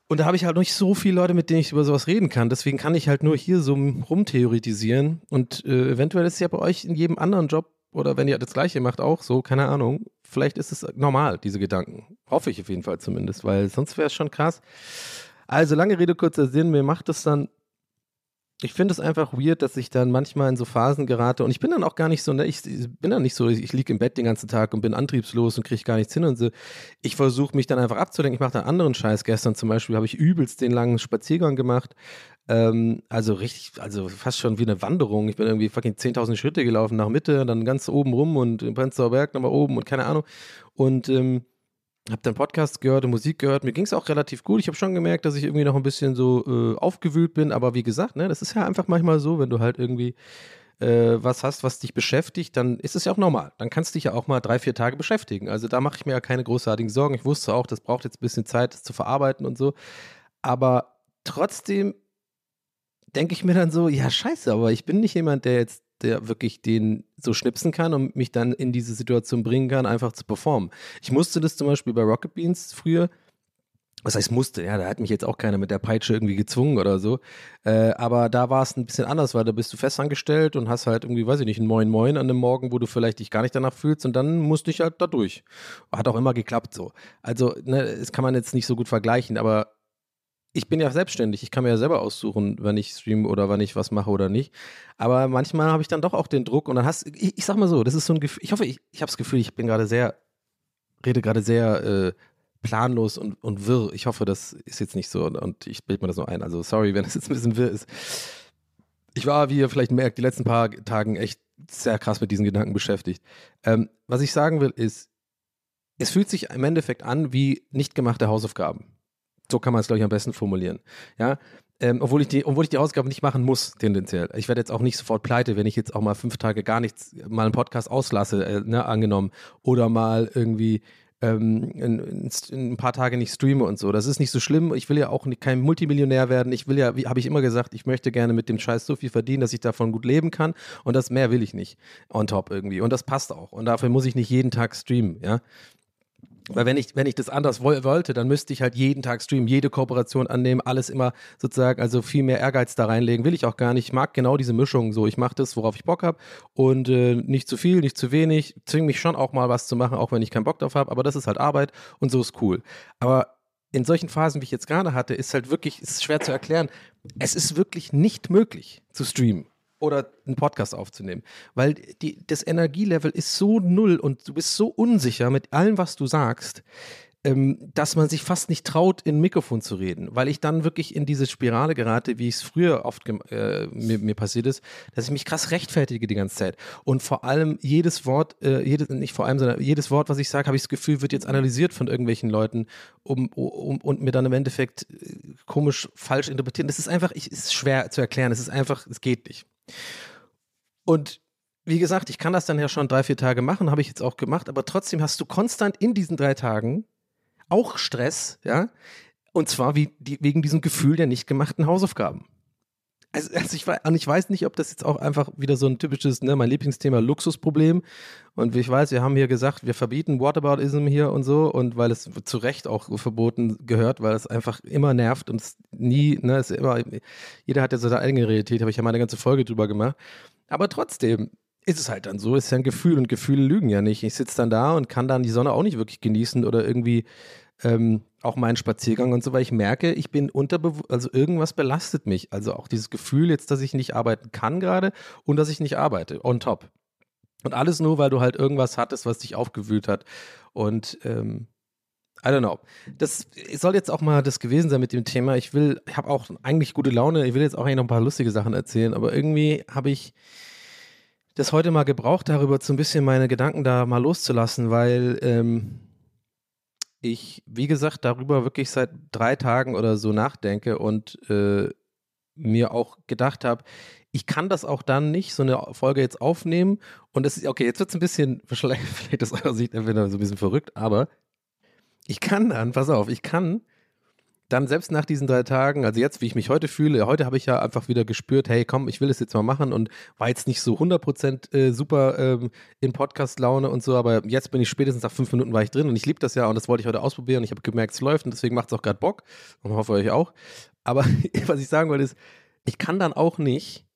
Und da habe ich halt nicht so viele Leute, mit denen ich über sowas reden kann. Deswegen kann ich halt nur hier so rumtheoretisieren. Und äh, eventuell ist es ja bei euch in jedem anderen Job oder wenn ihr das Gleiche macht, auch so, keine Ahnung. Vielleicht ist es normal, diese Gedanken. Hoffe ich auf jeden Fall zumindest, weil sonst wäre es schon krass. Also, lange Rede, kurzer Sinn. Mir macht es dann ich finde es einfach weird, dass ich dann manchmal in so Phasen gerate und ich bin dann auch gar nicht so, ne, ich, bin dann nicht so, ich liege im Bett den ganzen Tag und bin antriebslos und kriege gar nichts hin und so. Ich versuche mich dann einfach abzulenken. Ich mache dann anderen Scheiß. Gestern zum Beispiel habe ich übelst den langen Spaziergang gemacht. Ähm, also richtig, also fast schon wie eine Wanderung. Ich bin irgendwie fucking 10.000 Schritte gelaufen nach Mitte, dann ganz oben rum und in Prenzlauer Berg nochmal oben und keine Ahnung. Und ähm, habe dann Podcasts gehört und Musik gehört. Mir ging es auch relativ gut. Ich habe schon gemerkt, dass ich irgendwie noch ein bisschen so äh, aufgewühlt bin. Aber wie gesagt, ne, das ist ja einfach manchmal so, wenn du halt irgendwie äh, was hast, was dich beschäftigt, dann ist es ja auch normal. Dann kannst du dich ja auch mal drei, vier Tage beschäftigen. Also da mache ich mir ja keine großartigen Sorgen. Ich wusste auch, das braucht jetzt ein bisschen Zeit, das zu verarbeiten und so. Aber trotzdem denke ich mir dann so, ja, scheiße, aber ich bin nicht jemand, der jetzt der wirklich den so schnipsen kann und mich dann in diese Situation bringen kann, einfach zu performen. Ich musste das zum Beispiel bei Rocket Beans früher, was heißt musste, ja, da hat mich jetzt auch keiner mit der Peitsche irgendwie gezwungen oder so. Äh, aber da war es ein bisschen anders, weil da bist du festangestellt und hast halt irgendwie, weiß ich nicht, ein Moin Moin an dem Morgen, wo du vielleicht dich gar nicht danach fühlst und dann musste ich halt da durch. Hat auch immer geklappt so. Also, ne, das kann man jetzt nicht so gut vergleichen, aber ich bin ja selbstständig, ich kann mir ja selber aussuchen, wenn ich streame oder wann ich was mache oder nicht. Aber manchmal habe ich dann doch auch den Druck und dann hast ich, ich sag mal so, das ist so ein Gefühl, ich hoffe, ich, ich habe das Gefühl, ich bin gerade sehr, rede gerade sehr äh, planlos und, und wirr. Ich hoffe, das ist jetzt nicht so und ich bilde mir das nur ein. Also sorry, wenn es jetzt ein bisschen wirr ist. Ich war, wie ihr vielleicht merkt, die letzten paar Tagen echt sehr krass mit diesen Gedanken beschäftigt. Ähm, was ich sagen will, ist, es fühlt sich im Endeffekt an wie nicht gemachte Hausaufgaben. So kann man es, glaube ich, am besten formulieren. Ja, ähm, obwohl, ich die, obwohl ich die Ausgaben nicht machen muss, tendenziell. Ich werde jetzt auch nicht sofort pleite, wenn ich jetzt auch mal fünf Tage gar nichts, mal einen Podcast auslasse, äh, ne, angenommen. Oder mal irgendwie ähm, in, in, ein paar Tage nicht streame und so. Das ist nicht so schlimm. Ich will ja auch nicht, kein Multimillionär werden. Ich will ja, wie habe ich immer gesagt, ich möchte gerne mit dem Scheiß so viel verdienen, dass ich davon gut leben kann. Und das mehr will ich nicht on top irgendwie. Und das passt auch. Und dafür muss ich nicht jeden Tag streamen, ja. Weil wenn ich, wenn ich das anders wollte, dann müsste ich halt jeden Tag streamen, jede Kooperation annehmen, alles immer sozusagen, also viel mehr Ehrgeiz da reinlegen, will ich auch gar nicht. Ich mag genau diese Mischung so. Ich mache das, worauf ich Bock habe und äh, nicht zu viel, nicht zu wenig. Zwinge mich schon auch mal was zu machen, auch wenn ich keinen Bock drauf habe, aber das ist halt Arbeit und so ist cool. Aber in solchen Phasen, wie ich jetzt gerade hatte, ist halt wirklich, ist schwer zu erklären. Es ist wirklich nicht möglich zu streamen oder einen Podcast aufzunehmen. Weil die, das Energielevel ist so null und du bist so unsicher mit allem, was du sagst, ähm, dass man sich fast nicht traut, in ein Mikrofon zu reden. Weil ich dann wirklich in diese Spirale gerate, wie es früher oft äh, mir, mir, passiert ist, dass ich mich krass rechtfertige die ganze Zeit. Und vor allem jedes Wort, äh, jedes, nicht vor allem, sondern jedes Wort, was ich sage, habe ich das Gefühl, wird jetzt analysiert von irgendwelchen Leuten um, um, und mir dann im Endeffekt äh, komisch falsch interpretieren. Das ist einfach, ich, ist schwer zu erklären. Es ist einfach, es geht nicht. Und wie gesagt, ich kann das dann ja schon drei, vier Tage machen, habe ich jetzt auch gemacht, aber trotzdem hast du konstant in diesen drei Tagen auch Stress, ja, und zwar wie, die, wegen diesem Gefühl der nicht gemachten Hausaufgaben. Also, also ich, weiß, und ich weiß nicht, ob das jetzt auch einfach wieder so ein typisches, ne, mein Lieblingsthema Luxusproblem. Und ich weiß, wir haben hier gesagt, wir verbieten Whataboutism hier und so. Und weil es zu Recht auch verboten gehört, weil es einfach immer nervt und es nie, ne, es immer, jeder hat ja seine eigene Realität, habe ich ja mal eine ganze Folge drüber gemacht. Aber trotzdem ist es halt dann so, ist ja ein Gefühl und Gefühle lügen ja nicht. Ich sitze dann da und kann dann die Sonne auch nicht wirklich genießen oder irgendwie ähm, auch meinen Spaziergang und so, weil ich merke, ich bin unterbewusst, also irgendwas belastet mich. Also auch dieses Gefühl jetzt, dass ich nicht arbeiten kann gerade und dass ich nicht arbeite, on top. Und alles nur, weil du halt irgendwas hattest, was dich aufgewühlt hat. Und ähm, I don't know. Das soll jetzt auch mal das gewesen sein mit dem Thema. Ich will, ich habe auch eigentlich gute Laune. Ich will jetzt auch eigentlich noch ein paar lustige Sachen erzählen, aber irgendwie habe ich das heute mal gebraucht, darüber so ein bisschen meine Gedanken da mal loszulassen, weil ähm, ich, wie gesagt, darüber wirklich seit drei Tagen oder so nachdenke und äh, mir auch gedacht habe, ich kann das auch dann nicht, so eine Folge jetzt aufnehmen. Und das ist, okay, jetzt wird es ein bisschen, [LAUGHS] vielleicht, vielleicht aus eurer Sicht entweder so ein bisschen verrückt, aber ich kann dann, pass auf, ich kann dann selbst nach diesen drei Tagen, also jetzt, wie ich mich heute fühle, heute habe ich ja einfach wieder gespürt, hey, komm, ich will es jetzt mal machen und war jetzt nicht so 100% äh, super ähm, in Podcast-Laune und so, aber jetzt bin ich spätestens nach fünf Minuten war ich drin und ich liebe das ja und das wollte ich heute ausprobieren und ich habe gemerkt, es läuft und deswegen macht es auch gerade Bock und hoffe euch auch. Aber [LAUGHS] was ich sagen wollte ist, ich kann dann auch nicht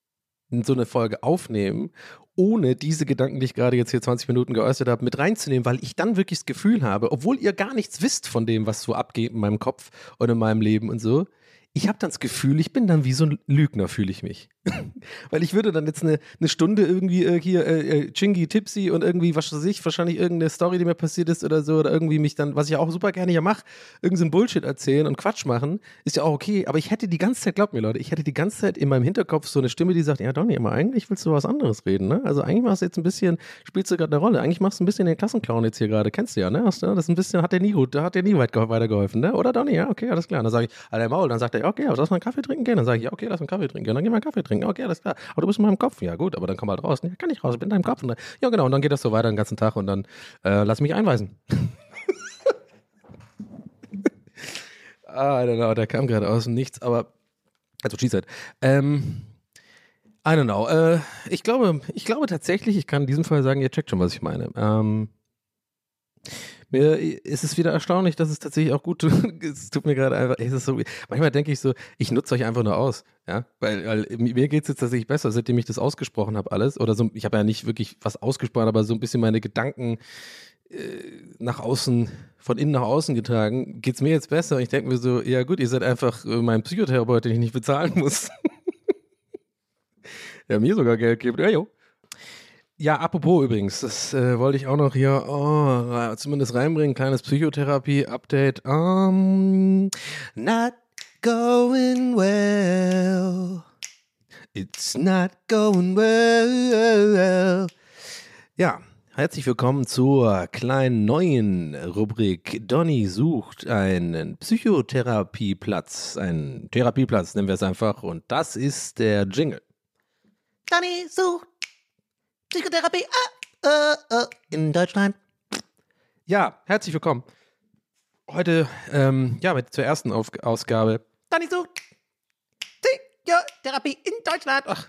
so eine Folge aufnehmen, ohne diese Gedanken, die ich gerade jetzt hier 20 Minuten geäußert habe, mit reinzunehmen, weil ich dann wirklich das Gefühl habe, obwohl ihr gar nichts wisst von dem, was so abgeht in meinem Kopf und in meinem Leben und so, ich habe dann das Gefühl, ich bin dann wie so ein Lügner, fühle ich mich. [LAUGHS] Weil ich würde dann jetzt eine, eine Stunde irgendwie äh, hier äh, äh, Chingy Tipsy und irgendwie, was weiß ich, wahrscheinlich irgendeine Story, die mir passiert ist oder so, oder irgendwie mich dann, was ich auch super gerne hier mache, irgendeinen Bullshit erzählen und Quatsch machen, ist ja auch okay. Aber ich hätte die ganze Zeit, glaubt mir Leute, ich hätte die ganze Zeit in meinem Hinterkopf so eine Stimme, die sagt, ja Donny, aber eigentlich willst du was anderes reden, ne? Also eigentlich machst du jetzt ein bisschen, spielst du gerade eine Rolle, eigentlich machst du ein bisschen den Klassenclown jetzt hier gerade, kennst du ja, ne? Hast du, das ist ein bisschen, hat der nie gut, da hat der nie weit weitergeholfen, ne? Oder Donny, ja, okay, alles klar. Dann sage ich, Alter Maul, dann sagt er, ja, okay, lass mal einen Kaffee trinken gehen. Dann sage ich, ja, okay, lass mal einen Kaffee trinken gehen. Dann gehen wir einen Kaffee trinken. Okay, alles klar. Aber du bist in meinem Kopf. Ja, gut, aber dann komm halt raus. Ja, kann ich raus, ich bin in deinem Kopf. Dann, ja, genau. Und dann geht das so weiter den ganzen Tag und dann äh, lass mich einweisen. [LAUGHS] ah, I don't know, der kam gerade aus dem Nichts, aber also she said. Ähm, I don't know. Äh, ich glaube, ich glaube tatsächlich, ich kann in diesem Fall sagen, ihr checkt schon, was ich meine. Ähm, mir ist es wieder erstaunlich, dass es tatsächlich auch gut tut. [LAUGHS] Es tut mir gerade einfach, ist so, manchmal denke ich so, ich nutze euch einfach nur aus, ja, weil, weil mir geht es jetzt tatsächlich besser, seitdem ich das ausgesprochen habe alles, oder so, ich habe ja nicht wirklich was ausgesprochen, aber so ein bisschen meine Gedanken äh, nach außen, von innen nach außen getragen, geht es mir jetzt besser und ich denke mir so, ja gut, ihr seid einfach äh, mein Psychotherapeut, den ich nicht bezahlen muss. [LAUGHS] Der mir sogar Geld gibt, ja jo. Ja, apropos übrigens, das äh, wollte ich auch noch hier oh, zumindest reinbringen, kleines Psychotherapie-Update. Um, not going well. It's not going well. Ja, herzlich willkommen zur kleinen neuen Rubrik. Donny sucht einen Psychotherapieplatz, einen Therapieplatz, nennen wir es einfach. Und das ist der Jingle. Donny sucht Psychotherapie äh, äh, äh, in Deutschland. Ja, herzlich willkommen. Heute, ähm, ja, mit zur ersten Auf Ausgabe. Donny sucht Psychotherapie in Deutschland. Ach.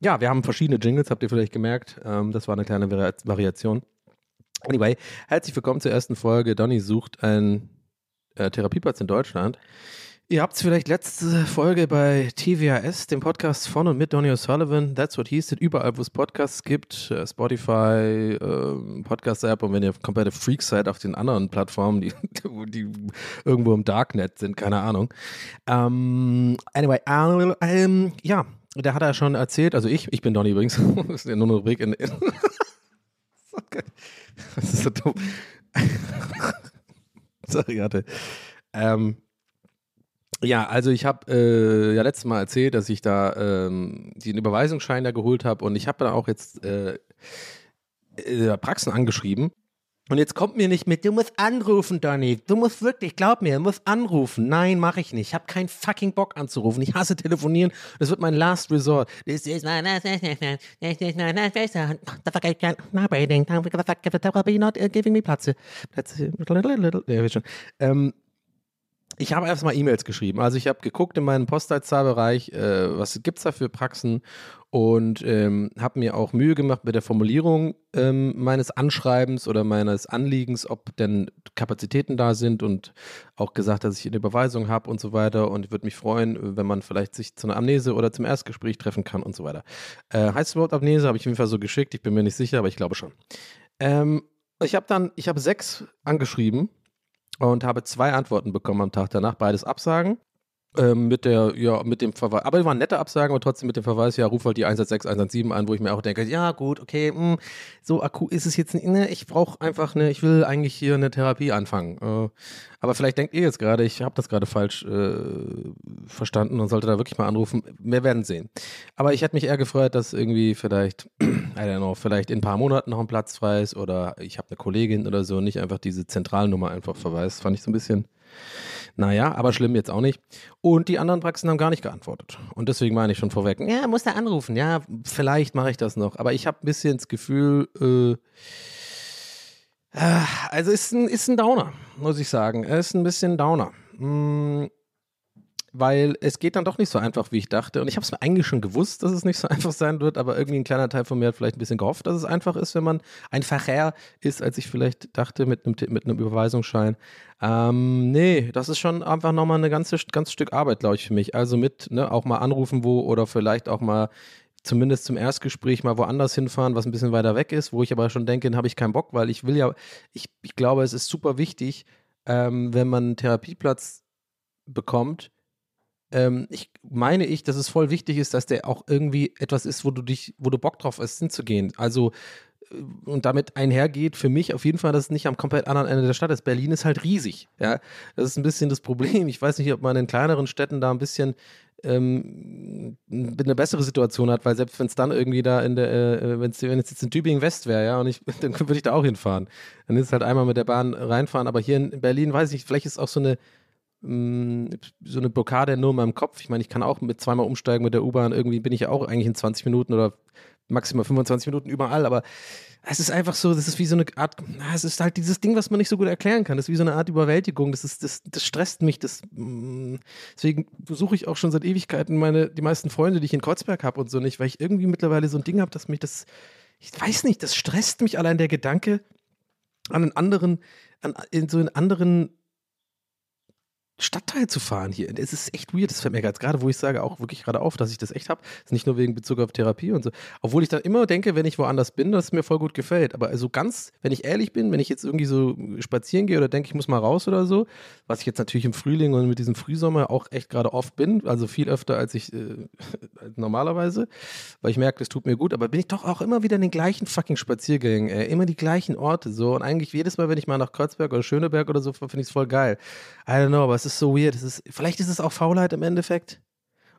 Ja, wir haben verschiedene Jingles, habt ihr vielleicht gemerkt. Ähm, das war eine kleine Vari Variation. Anyway, herzlich willkommen zur ersten Folge. Donny sucht einen äh, Therapieplatz in Deutschland. Ihr habt es vielleicht letzte Folge bei TWAS, dem Podcast von und mit Donny O'Sullivan, That's What He Said, überall, wo es Podcasts gibt, äh, Spotify, äh, Podcast-App und wenn ihr komplette Freaks seid auf den anderen Plattformen, die, [LAUGHS] die irgendwo im Darknet sind, keine Ahnung. Um, anyway, uh, um, ja, der hat er schon erzählt, also ich, ich bin Donny übrigens, [LAUGHS] das ist ja nur eine Rubrik in, [LAUGHS] in. Das ist so dumm. Sorry, hatte. Ähm, ja, also ich habe äh, ja letztes Mal erzählt, dass ich da ähm, den Überweisungsschein da geholt habe und ich habe dann auch jetzt äh, äh, Praxen angeschrieben. Und jetzt kommt mir nicht mit, du musst anrufen, Donny. Du musst wirklich, glaub mir, du musst anrufen. Nein, mache ich nicht. Ich habe keinen fucking Bock anzurufen. Ich hasse telefonieren. Das wird mein last resort. This is my last, this is my last resort. The fuck I can't, not waiting. The fuck therapy not giving me Platze. Schon. Ähm, ich habe erstmal E-Mails geschrieben. Also ich habe geguckt in meinem Postleitzahlbereich, äh, was gibt es da für Praxen und ähm, habe mir auch Mühe gemacht mit der Formulierung ähm, meines Anschreibens oder meines Anliegens, ob denn Kapazitäten da sind und auch gesagt, dass ich eine Überweisung habe und so weiter und würde mich freuen, wenn man vielleicht sich zu einer Amnese oder zum Erstgespräch treffen kann und so weiter. Äh, heißt es überhaupt Amnese? Habe ich auf jeden Fall so geschickt. Ich bin mir nicht sicher, aber ich glaube schon. Ähm, ich habe dann, ich habe sechs angeschrieben und habe zwei Antworten bekommen am Tag danach, beides Absagen. Ähm, mit der, ja, mit dem Verweis, aber die waren nette Absagen, aber trotzdem mit dem Verweis, ja, ruf halt die 116, 117 an, wo ich mir auch denke, ja, gut, okay, mh, hm, so akut ist es jetzt nicht, ne, ich brauche einfach eine, ich will eigentlich hier eine Therapie anfangen. Äh, aber vielleicht denkt ihr jetzt gerade, ich habe das gerade falsch äh, verstanden und sollte da wirklich mal anrufen. Wir werden sehen. Aber ich hätte mich eher gefreut, dass irgendwie vielleicht, [CLEARS THROAT] I don't know, vielleicht in ein paar Monaten noch ein Platz frei ist oder ich habe eine Kollegin oder so, nicht einfach diese Zentralnummer einfach verweist. Fand ich so ein bisschen naja, aber schlimm jetzt auch nicht. Und die anderen Praxen haben gar nicht geantwortet. Und deswegen meine ich schon vorweg, ja, muss der anrufen. Ja, vielleicht mache ich das noch. Aber ich habe ein bisschen das Gefühl, äh, äh, also ist ein, ist ein Downer, muss ich sagen. Er ist ein bisschen Downer. Weil es geht dann doch nicht so einfach, wie ich dachte. Und ich habe es mir eigentlich schon gewusst, dass es nicht so [LAUGHS] einfach sein wird, aber irgendwie ein kleiner Teil von mir hat vielleicht ein bisschen gehofft, dass es einfach ist, wenn man einfacher ist, als ich vielleicht dachte mit einem, mit einem Überweisungsschein. Ähm, nee, das ist schon einfach nochmal ein ganzes, ganzes Stück Arbeit, glaube ich, für mich. Also mit, ne, auch mal anrufen, wo oder vielleicht auch mal zumindest zum Erstgespräch mal woanders hinfahren, was ein bisschen weiter weg ist, wo ich aber schon denke, habe ich keinen Bock, weil ich will ja, ich, ich glaube, es ist super wichtig, ähm, wenn man einen Therapieplatz bekommt, ähm, ich meine ich, dass es voll wichtig ist, dass der auch irgendwie etwas ist, wo du dich, wo du Bock drauf hast, hinzugehen. Also äh, und damit einhergeht für mich auf jeden Fall, dass es nicht am komplett anderen Ende der Stadt ist. Berlin ist halt riesig. Ja, das ist ein bisschen das Problem. Ich weiß nicht, ob man in kleineren Städten da ein bisschen ähm, eine bessere Situation hat, weil selbst wenn es dann irgendwie da in der, äh, wenn's, wenn es jetzt in Tübingen West wäre, ja, und ich, [LAUGHS] dann würde ich da auch hinfahren. Dann ist es halt einmal mit der Bahn reinfahren. Aber hier in Berlin weiß ich, vielleicht ist auch so eine so eine Blockade nur in meinem Kopf. Ich meine, ich kann auch mit zweimal umsteigen mit der U-Bahn. Irgendwie bin ich ja auch eigentlich in 20 Minuten oder maximal 25 Minuten überall, aber es ist einfach so, das ist wie so eine Art, na, es ist halt dieses Ding, was man nicht so gut erklären kann. Das ist wie so eine Art Überwältigung. Das ist, das, das stresst mich. Das, mh, deswegen versuche ich auch schon seit Ewigkeiten meine, die meisten Freunde, die ich in Kreuzberg habe und so nicht, weil ich irgendwie mittlerweile so ein Ding habe, dass mich das, ich weiß nicht, das stresst mich allein der Gedanke an einen anderen, an, in so einen anderen Stadtteil zu fahren hier. Es ist echt weird. Das fällt mir gerade, wo ich sage, auch wirklich gerade auf, dass ich das echt habe. Ist nicht nur wegen Bezug auf Therapie und so. Obwohl ich dann immer denke, wenn ich woanders bin, dass es mir voll gut gefällt. Aber also ganz, wenn ich ehrlich bin, wenn ich jetzt irgendwie so spazieren gehe oder denke, ich muss mal raus oder so, was ich jetzt natürlich im Frühling und mit diesem Frühsommer auch echt gerade oft bin, also viel öfter als ich äh, [LAUGHS] normalerweise, weil ich merke, das tut mir gut, aber bin ich doch auch immer wieder in den gleichen fucking Spaziergängen, ey. immer die gleichen Orte so. Und eigentlich jedes Mal, wenn ich mal nach Kreuzberg oder Schöneberg oder so, finde ich es voll geil. I don't know, aber es ist so weird. Ist, vielleicht ist es auch Faulheit im Endeffekt.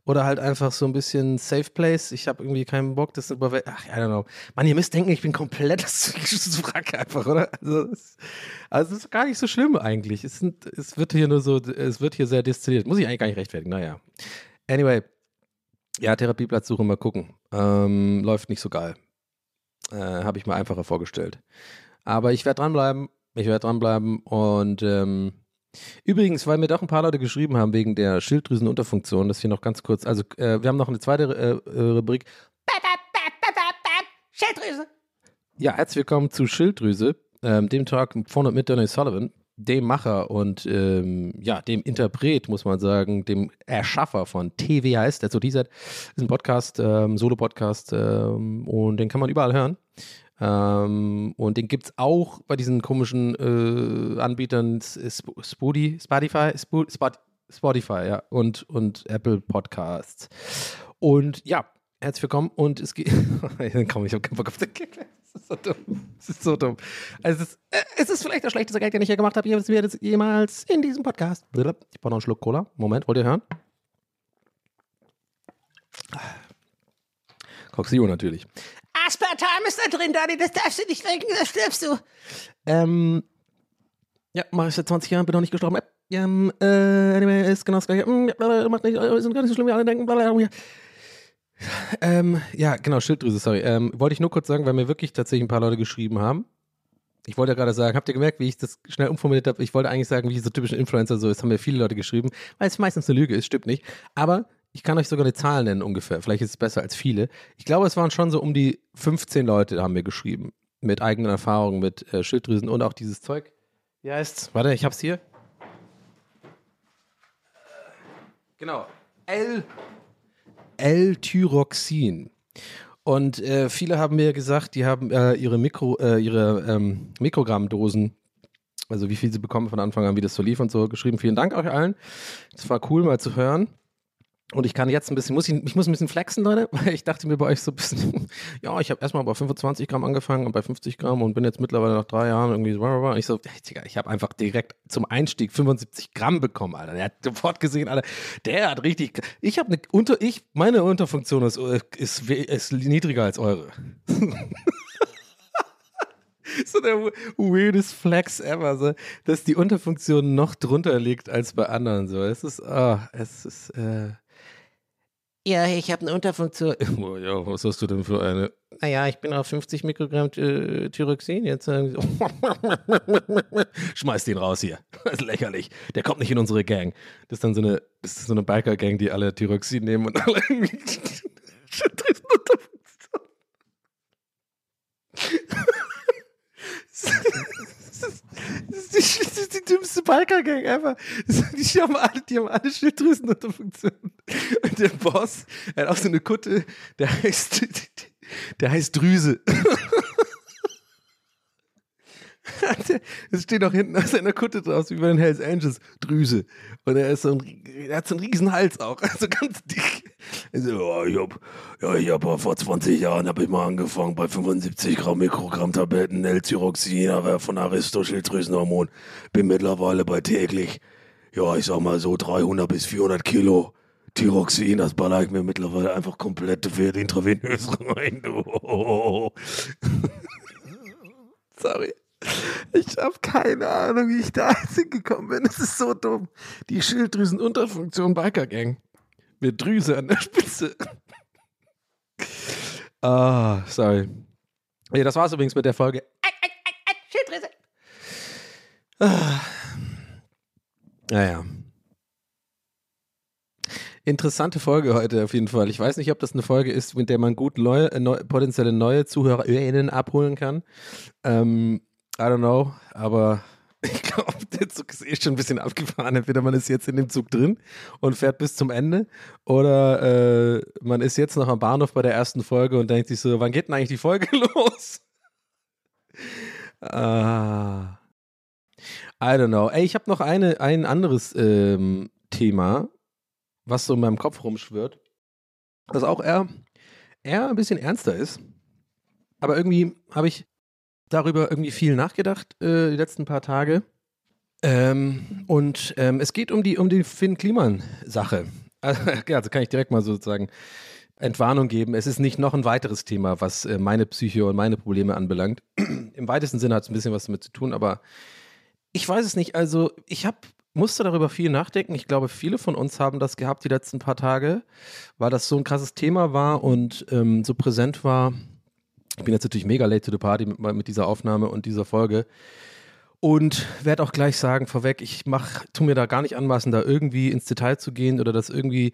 Oder halt einfach so ein bisschen Safe Place. Ich habe irgendwie keinen Bock, das über. Ach, I don't know. Mann, ihr müsst denken, ich bin komplett [LAUGHS] das Wrack einfach, oder? Also es, also ist gar nicht so schlimm eigentlich. Es, sind, es wird hier nur so, es wird hier sehr destilliert. Muss ich eigentlich gar nicht rechtfertigen. Naja. Anyway. Ja, Therapieplatzsuche mal gucken. Ähm, läuft nicht so geil. Äh, habe ich mir einfacher vorgestellt. Aber ich werde dranbleiben. Ich werde dranbleiben und ähm, Übrigens, weil mir doch ein paar Leute geschrieben haben wegen der Schilddrüsenunterfunktion, das hier noch ganz kurz. Also, äh, wir haben noch eine zweite äh, äh, Rubrik. Schilddrüse. Ja, herzlich willkommen zu Schilddrüse, ähm, dem Talk von und mit Donny Sullivan, dem Macher und ähm, ja, dem Interpret, muss man sagen, dem Erschaffer von TWHS, der zu dieser ist ein Podcast, ähm, Solo-Podcast ähm, und den kann man überall hören. Ähm, und den gibt es auch bei diesen komischen äh, Anbietern Spoody, Spotify, Spotify, ja, und, und Apple Podcasts. Und ja, herzlich willkommen und es geht. [LAUGHS] Komm, ich habe keinen Bock auf den. Das ist so dumm. Es ist so dumm. Also es, ist, äh, es ist vielleicht der schlechteste Gag, den ich hier gemacht habe. Wisst, das jemals in diesem Podcast. Ich brauche noch einen Schluck Cola. Moment, wollt ihr hören? Coxio natürlich. Aspartam ist da drin, Daddy, das darfst du nicht trinken, da stirbst du. Ähm, ja, mache ich seit 20 Jahren, bin noch nicht gestorben. Ja, ähm, äh, anyway, ist genau das gleiche. Mm, macht nicht, ist gar nicht so schlimm, wie alle denken. Blablabla. Ähm, ja, genau, Schilddrüse, sorry. Ähm, wollte ich nur kurz sagen, weil mir wirklich tatsächlich ein paar Leute geschrieben haben. Ich wollte ja gerade sagen, habt ihr gemerkt, wie ich das schnell umformuliert habe? Ich wollte eigentlich sagen, wie so typische Influencer so ist, haben mir viele Leute geschrieben, weil es meistens eine Lüge ist, stimmt nicht. Aber ich kann euch sogar eine Zahl nennen ungefähr. Vielleicht ist es besser als viele. Ich glaube, es waren schon so um die 15 Leute, haben mir geschrieben. Mit eigenen Erfahrungen mit äh, Schilddrüsen und auch dieses Zeug. Wie heißt's? Warte, ich hab's hier. Genau. L. L-Tyroxin. Und äh, viele haben mir gesagt, die haben äh, ihre, Mikro, äh, ihre ähm, Mikrogrammdosen, also wie viel sie bekommen von Anfang an, wie das so lief und so, geschrieben. Vielen Dank euch allen. Das war cool mal zu hören. Und ich kann jetzt ein bisschen, muss ich, ich muss ein bisschen flexen, Leute, [LAUGHS] weil ich dachte mir bei euch so ein bisschen, [LAUGHS] ja, ich habe erstmal bei 25 Gramm angefangen und bei 50 Gramm und bin jetzt mittlerweile nach drei Jahren irgendwie so, ich so, ich habe einfach direkt zum Einstieg 75 Gramm bekommen, Alter. Der hat sofort gesehen, Alter, der hat richtig, ich habe eine Unter, ich, meine Unterfunktion ist, ist, ist niedriger als eure. [LAUGHS] so der weirdest Flex ever, so, dass die Unterfunktion noch drunter liegt als bei anderen, so. Es ist, oh, es ist, äh, Ja, ich habe eine Unterfunktion. Oh, ja, was hast du denn für eine? Naja, ich bin auf 50 Mikrogramm äh, Thyroxin. Jetzt sagen sie, schmeiß den raus hier. Das ist lächerlich. Der kommt nicht in unsere Gang. Das ist dann so eine, das ist so eine Biker-Gang, die alle Thyroxin nehmen und alle irgendwie Das ist die, das ist die dümmste Biker-Gang ever. Die haben alle, die haben alle Schilddrüsenunterfunktion. Und der Boss, hat auch so eine Kutte, der heißt, [LAUGHS] der heißt Drüse. [LAUGHS] Es steht auch hinten auf seiner Kutte draus, wie bei den Hells Angels, Drüse. Und er ist so ein, er hat so einen riesen Hals auch, [LAUGHS] also ganz dick. Also, ja, ich hab, ja, ich hab vor 20 Jahren habe ich mal angefangen bei 75 Gramm Mikrogramm Tabletten L-Tyroxin, von Aristo Schilddrüsenhormon. Bin mittlerweile bei täglich, ja, ich sag mal so 300 bis 400 Kilo Thyroxin, das baller ich mir mittlerweile einfach komplett für intravenös rein. [LAUGHS] Oh. Sorry. Ich habe keine Ahnung, wie ich da [LAUGHS] hingekommen bin. Es ist so dumm. Die Schilddrüsenunterfunktion Biker Gang. Mit Drüse an der Spitze. [LAUGHS] Ah, sorry. Ja, das war's übrigens mit der Folge. Schilddrüse. Ah. Naja. Interessante Folge heute auf jeden Fall. Ich weiß nicht, ob das eine Folge ist, mit der man gut neue, neu, potenzielle neue ZuhörerInnen abholen kann. Ähm, I don't know, aber [LAUGHS] ich glaube, der Zug ist eh schon ein bisschen abgefahren. Entweder man ist jetzt in dem Zug drin und fährt bis zum Ende oder äh, man ist jetzt noch am Bahnhof bei der ersten Folge und denkt sich so, wann geht denn eigentlich die Folge [LAUGHS] los? Ah. I don't know. Ey, ich habe noch eine, ein anderes ähm, Thema, was so in meinem Kopf rumschwirrt, das auch eher, eher ein bisschen ernster ist. Aber irgendwie habe ich darüber irgendwie viel nachgedacht, äh, die letzten paar Tage. Ähm, und ähm, es geht um die, um die Finn Kliman-Sache. [LAUGHS] Also, also kann ich direkt mal sozusagen Entwarnung geben. Es ist nicht noch ein weiteres Thema, was äh, meine Psyche und meine Probleme anbelangt. [CLEARS THROAT] Im weitesten Sinne hat es ein bisschen was damit zu tun, aber ich weiß es nicht. Also, ich habe musste darüber viel nachdenken. Ich glaube, viele von uns haben das gehabt die letzten paar Tage, weil das so ein krasses Thema war und ähm, so präsent war. Ich bin jetzt natürlich mega late to the party mit, mit dieser Aufnahme und dieser Folge. Und werde auch gleich sagen, vorweg, ich mach, tu mir da gar nicht anmaßen, da irgendwie ins Detail zu gehen oder das irgendwie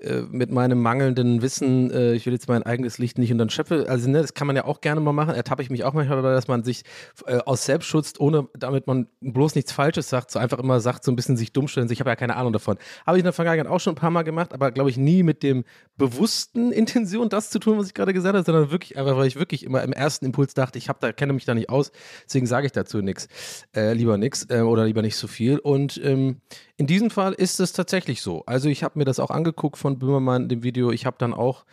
äh, mit meinem mangelnden Wissen, äh, ich will jetzt mein eigenes Licht nicht unter den Schöpfe, also ne, das kann man ja auch gerne mal machen, ertappe ich mich auch manchmal dabei, dass man sich äh, aus Selbstschutz, ohne, damit man bloß nichts Falsches sagt, so einfach immer sagt, so ein bisschen sich dumm stellen, ich habe ja keine Ahnung davon. Habe ich in der Vergangenheit auch schon ein paar Mal gemacht, aber glaube ich nie mit dem bewussten [LAUGHS] Intention, das zu tun, was ich gerade gesagt habe, sondern wirklich einfach, weil ich wirklich immer im ersten Impuls dachte, ich habe da, kenne mich da nicht aus, deswegen sage ich dazu nichts, äh, lieber nichts äh, oder lieber nicht so viel und ähm, in diesem Fall ist es tatsächlich so. Also ich habe mir das auch angeguckt von Böhmermann, dem Video. Ich habe dann auch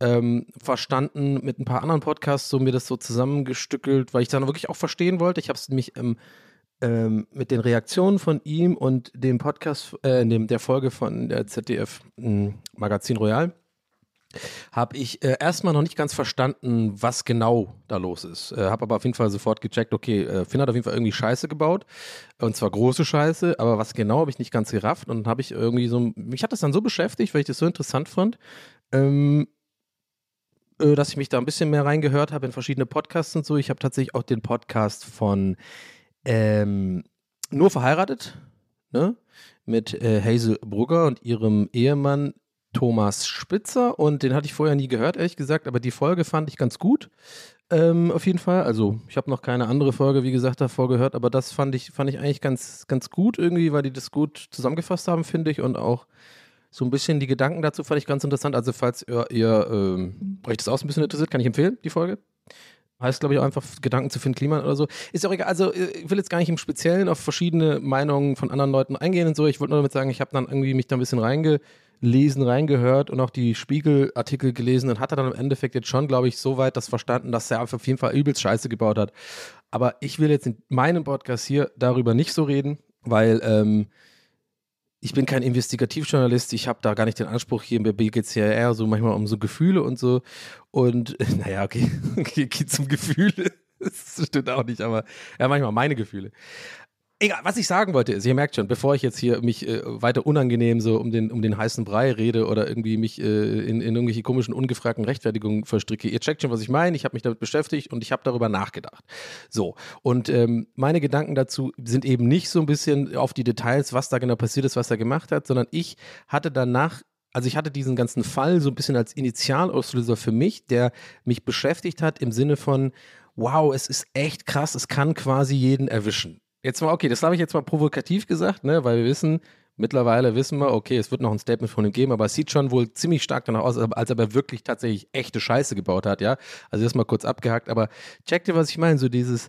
ähm, verstanden mit ein paar anderen Podcasts, so mir das so zusammengestückelt, weil ich dann wirklich auch verstehen wollte. Ich habe es nämlich ähm, ähm, mit den Reaktionen von ihm und dem Podcast, äh, dem, der Folge von der ZDF mh, Magazin Royal, habe ich äh, erstmal noch nicht ganz verstanden, was genau da los ist. Äh, habe aber auf jeden Fall sofort gecheckt, okay, äh, Finn hat auf jeden Fall irgendwie Scheiße gebaut. Und zwar große Scheiße, aber was genau habe ich nicht ganz gerafft. Und habe ich irgendwie so, mich hat das dann so beschäftigt, weil ich das so interessant fand, ähm, äh, dass ich mich da ein bisschen mehr reingehört habe in verschiedene Podcasts und so. Ich habe tatsächlich auch den Podcast von ähm, Nur verheiratet, ne? Mit äh, Hazel Brugger und ihrem Ehemann Thomas Spitzer und den hatte ich vorher nie gehört, ehrlich gesagt, aber die Folge fand ich ganz gut. Ähm, auf jeden Fall. Also, ich habe noch keine andere Folge, wie gesagt, davor gehört, aber das fand ich, fand ich eigentlich ganz, ganz gut irgendwie, weil die das gut zusammengefasst haben, finde ich, und auch so ein bisschen die Gedanken dazu fand ich ganz interessant. Also, falls ihr, ihr ähm, euch das auch ein bisschen interessiert, kann ich empfehlen, die Folge. Heißt, glaube ich, auch einfach Gedanken zu Finn Kliman oder so. Ist auch egal. Also, ich will jetzt gar nicht im Speziellen auf verschiedene Meinungen von anderen Leuten eingehen und so. Ich wollte nur damit sagen, ich habe dann irgendwie mich da ein bisschen reingelesen, reingehört und auch die Spiegelartikel gelesen und hatte dann im Endeffekt jetzt schon, glaube ich, so weit das verstanden, dass er auf jeden Fall übelst Scheiße gebaut hat. Aber ich will jetzt in meinem Podcast hier darüber nicht so reden, weil ähm, ich bin kein Investigativjournalist, ich habe da gar nicht den Anspruch, hier ja eher so manchmal um so Gefühle und so. Und [LAUGHS] naja, okay, [LAUGHS] okay geht um Gefühle. [LAUGHS] Das stimmt auch nicht, aber ja, manchmal meine Gefühle. Egal, was ich sagen wollte ist, ihr merkt schon, bevor ich jetzt hier mich äh, weiter unangenehm so um den, um den heißen Brei rede oder irgendwie mich äh, in, in irgendwelche komischen, ungefragten Rechtfertigungen verstricke, ihr checkt schon, was ich meine, ich habe mich damit beschäftigt und ich habe darüber nachgedacht. So, und ähm, meine Gedanken dazu sind eben nicht so ein bisschen auf die Details, was da genau passiert ist, was er gemacht hat, sondern ich hatte danach also ich hatte diesen ganzen Fall so ein bisschen als Initialauslöser für mich, der mich beschäftigt hat im Sinne von, wow, es ist echt krass, es kann quasi jeden erwischen. Jetzt mal, okay, das habe ich jetzt mal provokativ gesagt, ne, weil wir wissen, mittlerweile wissen wir, okay, es wird noch ein Statement von ihm geben, aber es sieht schon wohl ziemlich stark danach aus, als ob er wirklich tatsächlich echte Scheiße gebaut hat, ja. Also das mal kurz abgehakt, aber check dir, was ich meine, so dieses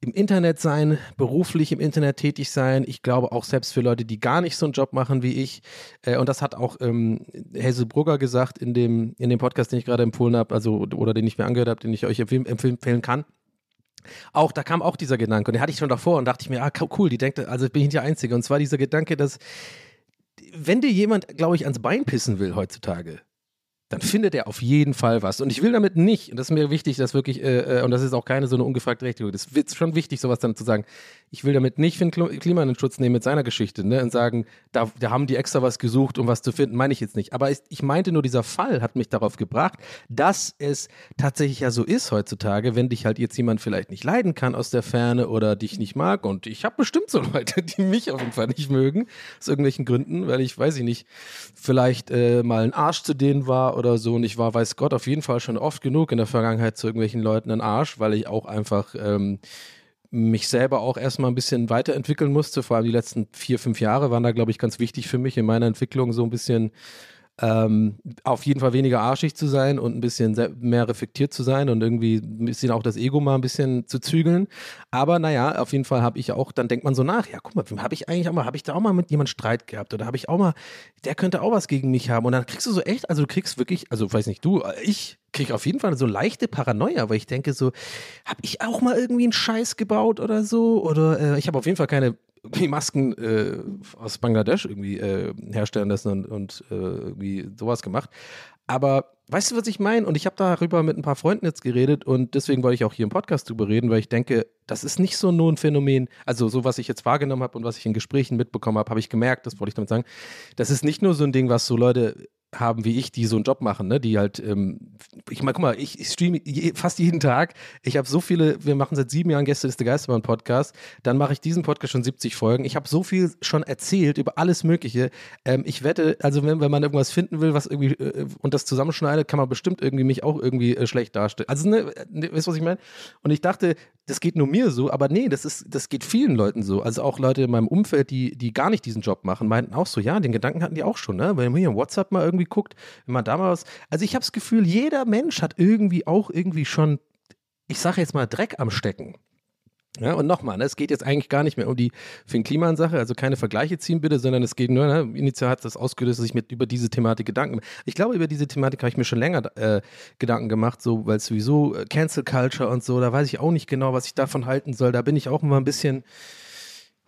im Internet sein, beruflich im Internet tätig sein. Ich glaube auch selbst für Leute, die gar nicht so einen Job machen wie ich. Äh, und das hat auch ähm, Hazel Brugger gesagt in dem, in dem Podcast, den ich gerade empfohlen habe, also oder den ich mir angehört habe, den ich euch empfehlen, empfehlen kann. Auch, da kam auch dieser Gedanke und den hatte ich schon davor und dachte ich mir, ah, cool, die denkt, also bin ich nicht der Einzige. Und zwar dieser Gedanke, dass, wenn dir jemand, glaube ich, ans Bein pissen will heutzutage, dann findet er auf jeden Fall was. Und ich will damit nicht, und das ist mir wichtig, dass wirklich, äh, äh und das ist auch keine so eine ungefragte Richtung, das ist schon wichtig, sowas dann zu sagen, ich will damit nicht für den Klimaschutz nehmen mit seiner Geschichte ne, und sagen, da, da haben die extra was gesucht, um was zu finden, meine ich jetzt nicht. Aber ich, ich meinte nur, dieser Fall hat mich darauf gebracht, dass es tatsächlich ja so ist heutzutage, wenn dich halt jetzt jemand vielleicht nicht leiden kann aus der Ferne oder dich nicht mag. Und ich habe bestimmt so [LAUGHS] Leute, die mich auf jeden Fall nicht mögen, aus irgendwelchen Gründen, weil ich, weiß ich nicht, vielleicht äh, mal ein Arsch zu denen war oder so. Und ich war, weiß Gott, auf jeden Fall schon oft genug in der Vergangenheit zu irgendwelchen Leuten ein Arsch, weil ich auch einfach ähm, mich selber auch erstmal ein bisschen weiterentwickeln musste. Vor allem die letzten vier, fünf Jahre waren da, glaube ich, ganz wichtig für mich in meiner Entwicklung so ein bisschen ähm, auf jeden Fall weniger arschig zu sein und ein bisschen mehr reflektiert zu sein und irgendwie ein bisschen auch das Ego mal ein bisschen zu zügeln. Aber naja, auf jeden Fall habe ich auch, dann denkt man so nach, ja, guck mal, habe ich eigentlich auch mal, habe ich da auch mal mit jemandem Streit gehabt oder habe ich auch mal, der könnte auch was gegen mich haben und dann kriegst du so echt, also du kriegst wirklich, also weiß nicht du, ich kriege auf jeden Fall so leichte Paranoia, weil ich denke so, habe ich auch mal irgendwie einen Scheiß gebaut oder so? Oder äh, ich habe auf jeden Fall keine Masken äh, aus Bangladesch irgendwie äh, herstellen lassen und, und äh, irgendwie sowas gemacht. Aber weißt du, was ich meine? Und ich habe darüber mit ein paar Freunden jetzt geredet und deswegen wollte ich auch hier im Podcast drüber reden, weil ich denke, das ist nicht so nur ein Phänomen, also so was ich jetzt wahrgenommen habe und was ich in Gesprächen mitbekommen habe, habe ich gemerkt, das wollte ich damit sagen, das ist nicht nur so ein Ding, was so Leute haben wie ich, die so einen Job machen, ne? die halt, ähm, ich meine, guck mal, ich, ich streame je, fast jeden Tag. Ich habe so viele, wir machen seit sieben Jahren Gäste des Geistermann Podcast. Dann mache ich diesen Podcast schon 70 Folgen. Ich habe so viel schon erzählt über alles Mögliche. Ähm, ich wette, also wenn, wenn man irgendwas finden will, was irgendwie äh, und das zusammenschneidet, kann man bestimmt irgendwie mich auch irgendwie äh, schlecht darstellen. Also, ne, ne, weißt du, was ich meine? Und ich dachte, das geht nur mir so, aber nee, das ist, das geht vielen Leuten so. Also auch Leute in meinem Umfeld, die, die gar nicht diesen Job machen, meinten auch so, ja, den Gedanken hatten die auch schon, ne? Wenn man hier in WhatsApp mal irgendwie guckt, wenn man da mal was. Also ich habe das Gefühl, jeder Mensch hat irgendwie auch irgendwie schon, ich sage jetzt mal, Dreck am Stecken. Ja, und nochmal, ne, es geht jetzt eigentlich gar nicht mehr um die Finn Kliman-Sache, also keine Vergleiche ziehen bitte, sondern es geht nur, ne, initial hat das ausgelöst, dass ich mir über diese Thematik Gedanken Ich glaube, über diese Thematik habe ich mir schon länger äh, Gedanken gemacht, so, weil sowieso äh, Cancel Culture und so, da weiß ich auch nicht genau, was ich davon halten soll. Da bin ich auch immer ein bisschen,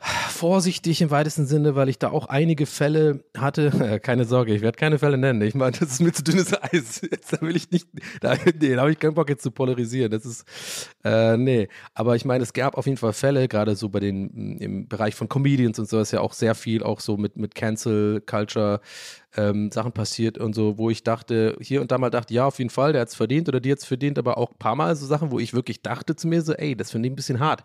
vorsichtig im weitesten Sinne, weil ich da auch einige Fälle hatte. [LAUGHS] keine Sorge, ich werde keine Fälle nennen. Ich meine, das ist mir zu dünnes Eis. [LAUGHS] Jetzt, da will ich nicht, da, nee, da habe ich keinen Bock jetzt zu polarisieren. Das ist, äh, nee. Aber ich meine, es gab auf jeden Fall Fälle, gerade so bei den, im Bereich von Comedians und so ist ja auch sehr viel auch so mit, mit Cancel Culture ähm, Sachen passiert und so, wo ich dachte, hier und da mal dachte, ja, auf jeden Fall, der hat es verdient oder die hat es verdient, aber auch ein paar Mal so Sachen, wo ich wirklich dachte zu mir so, ey, das finde ich ein bisschen hart.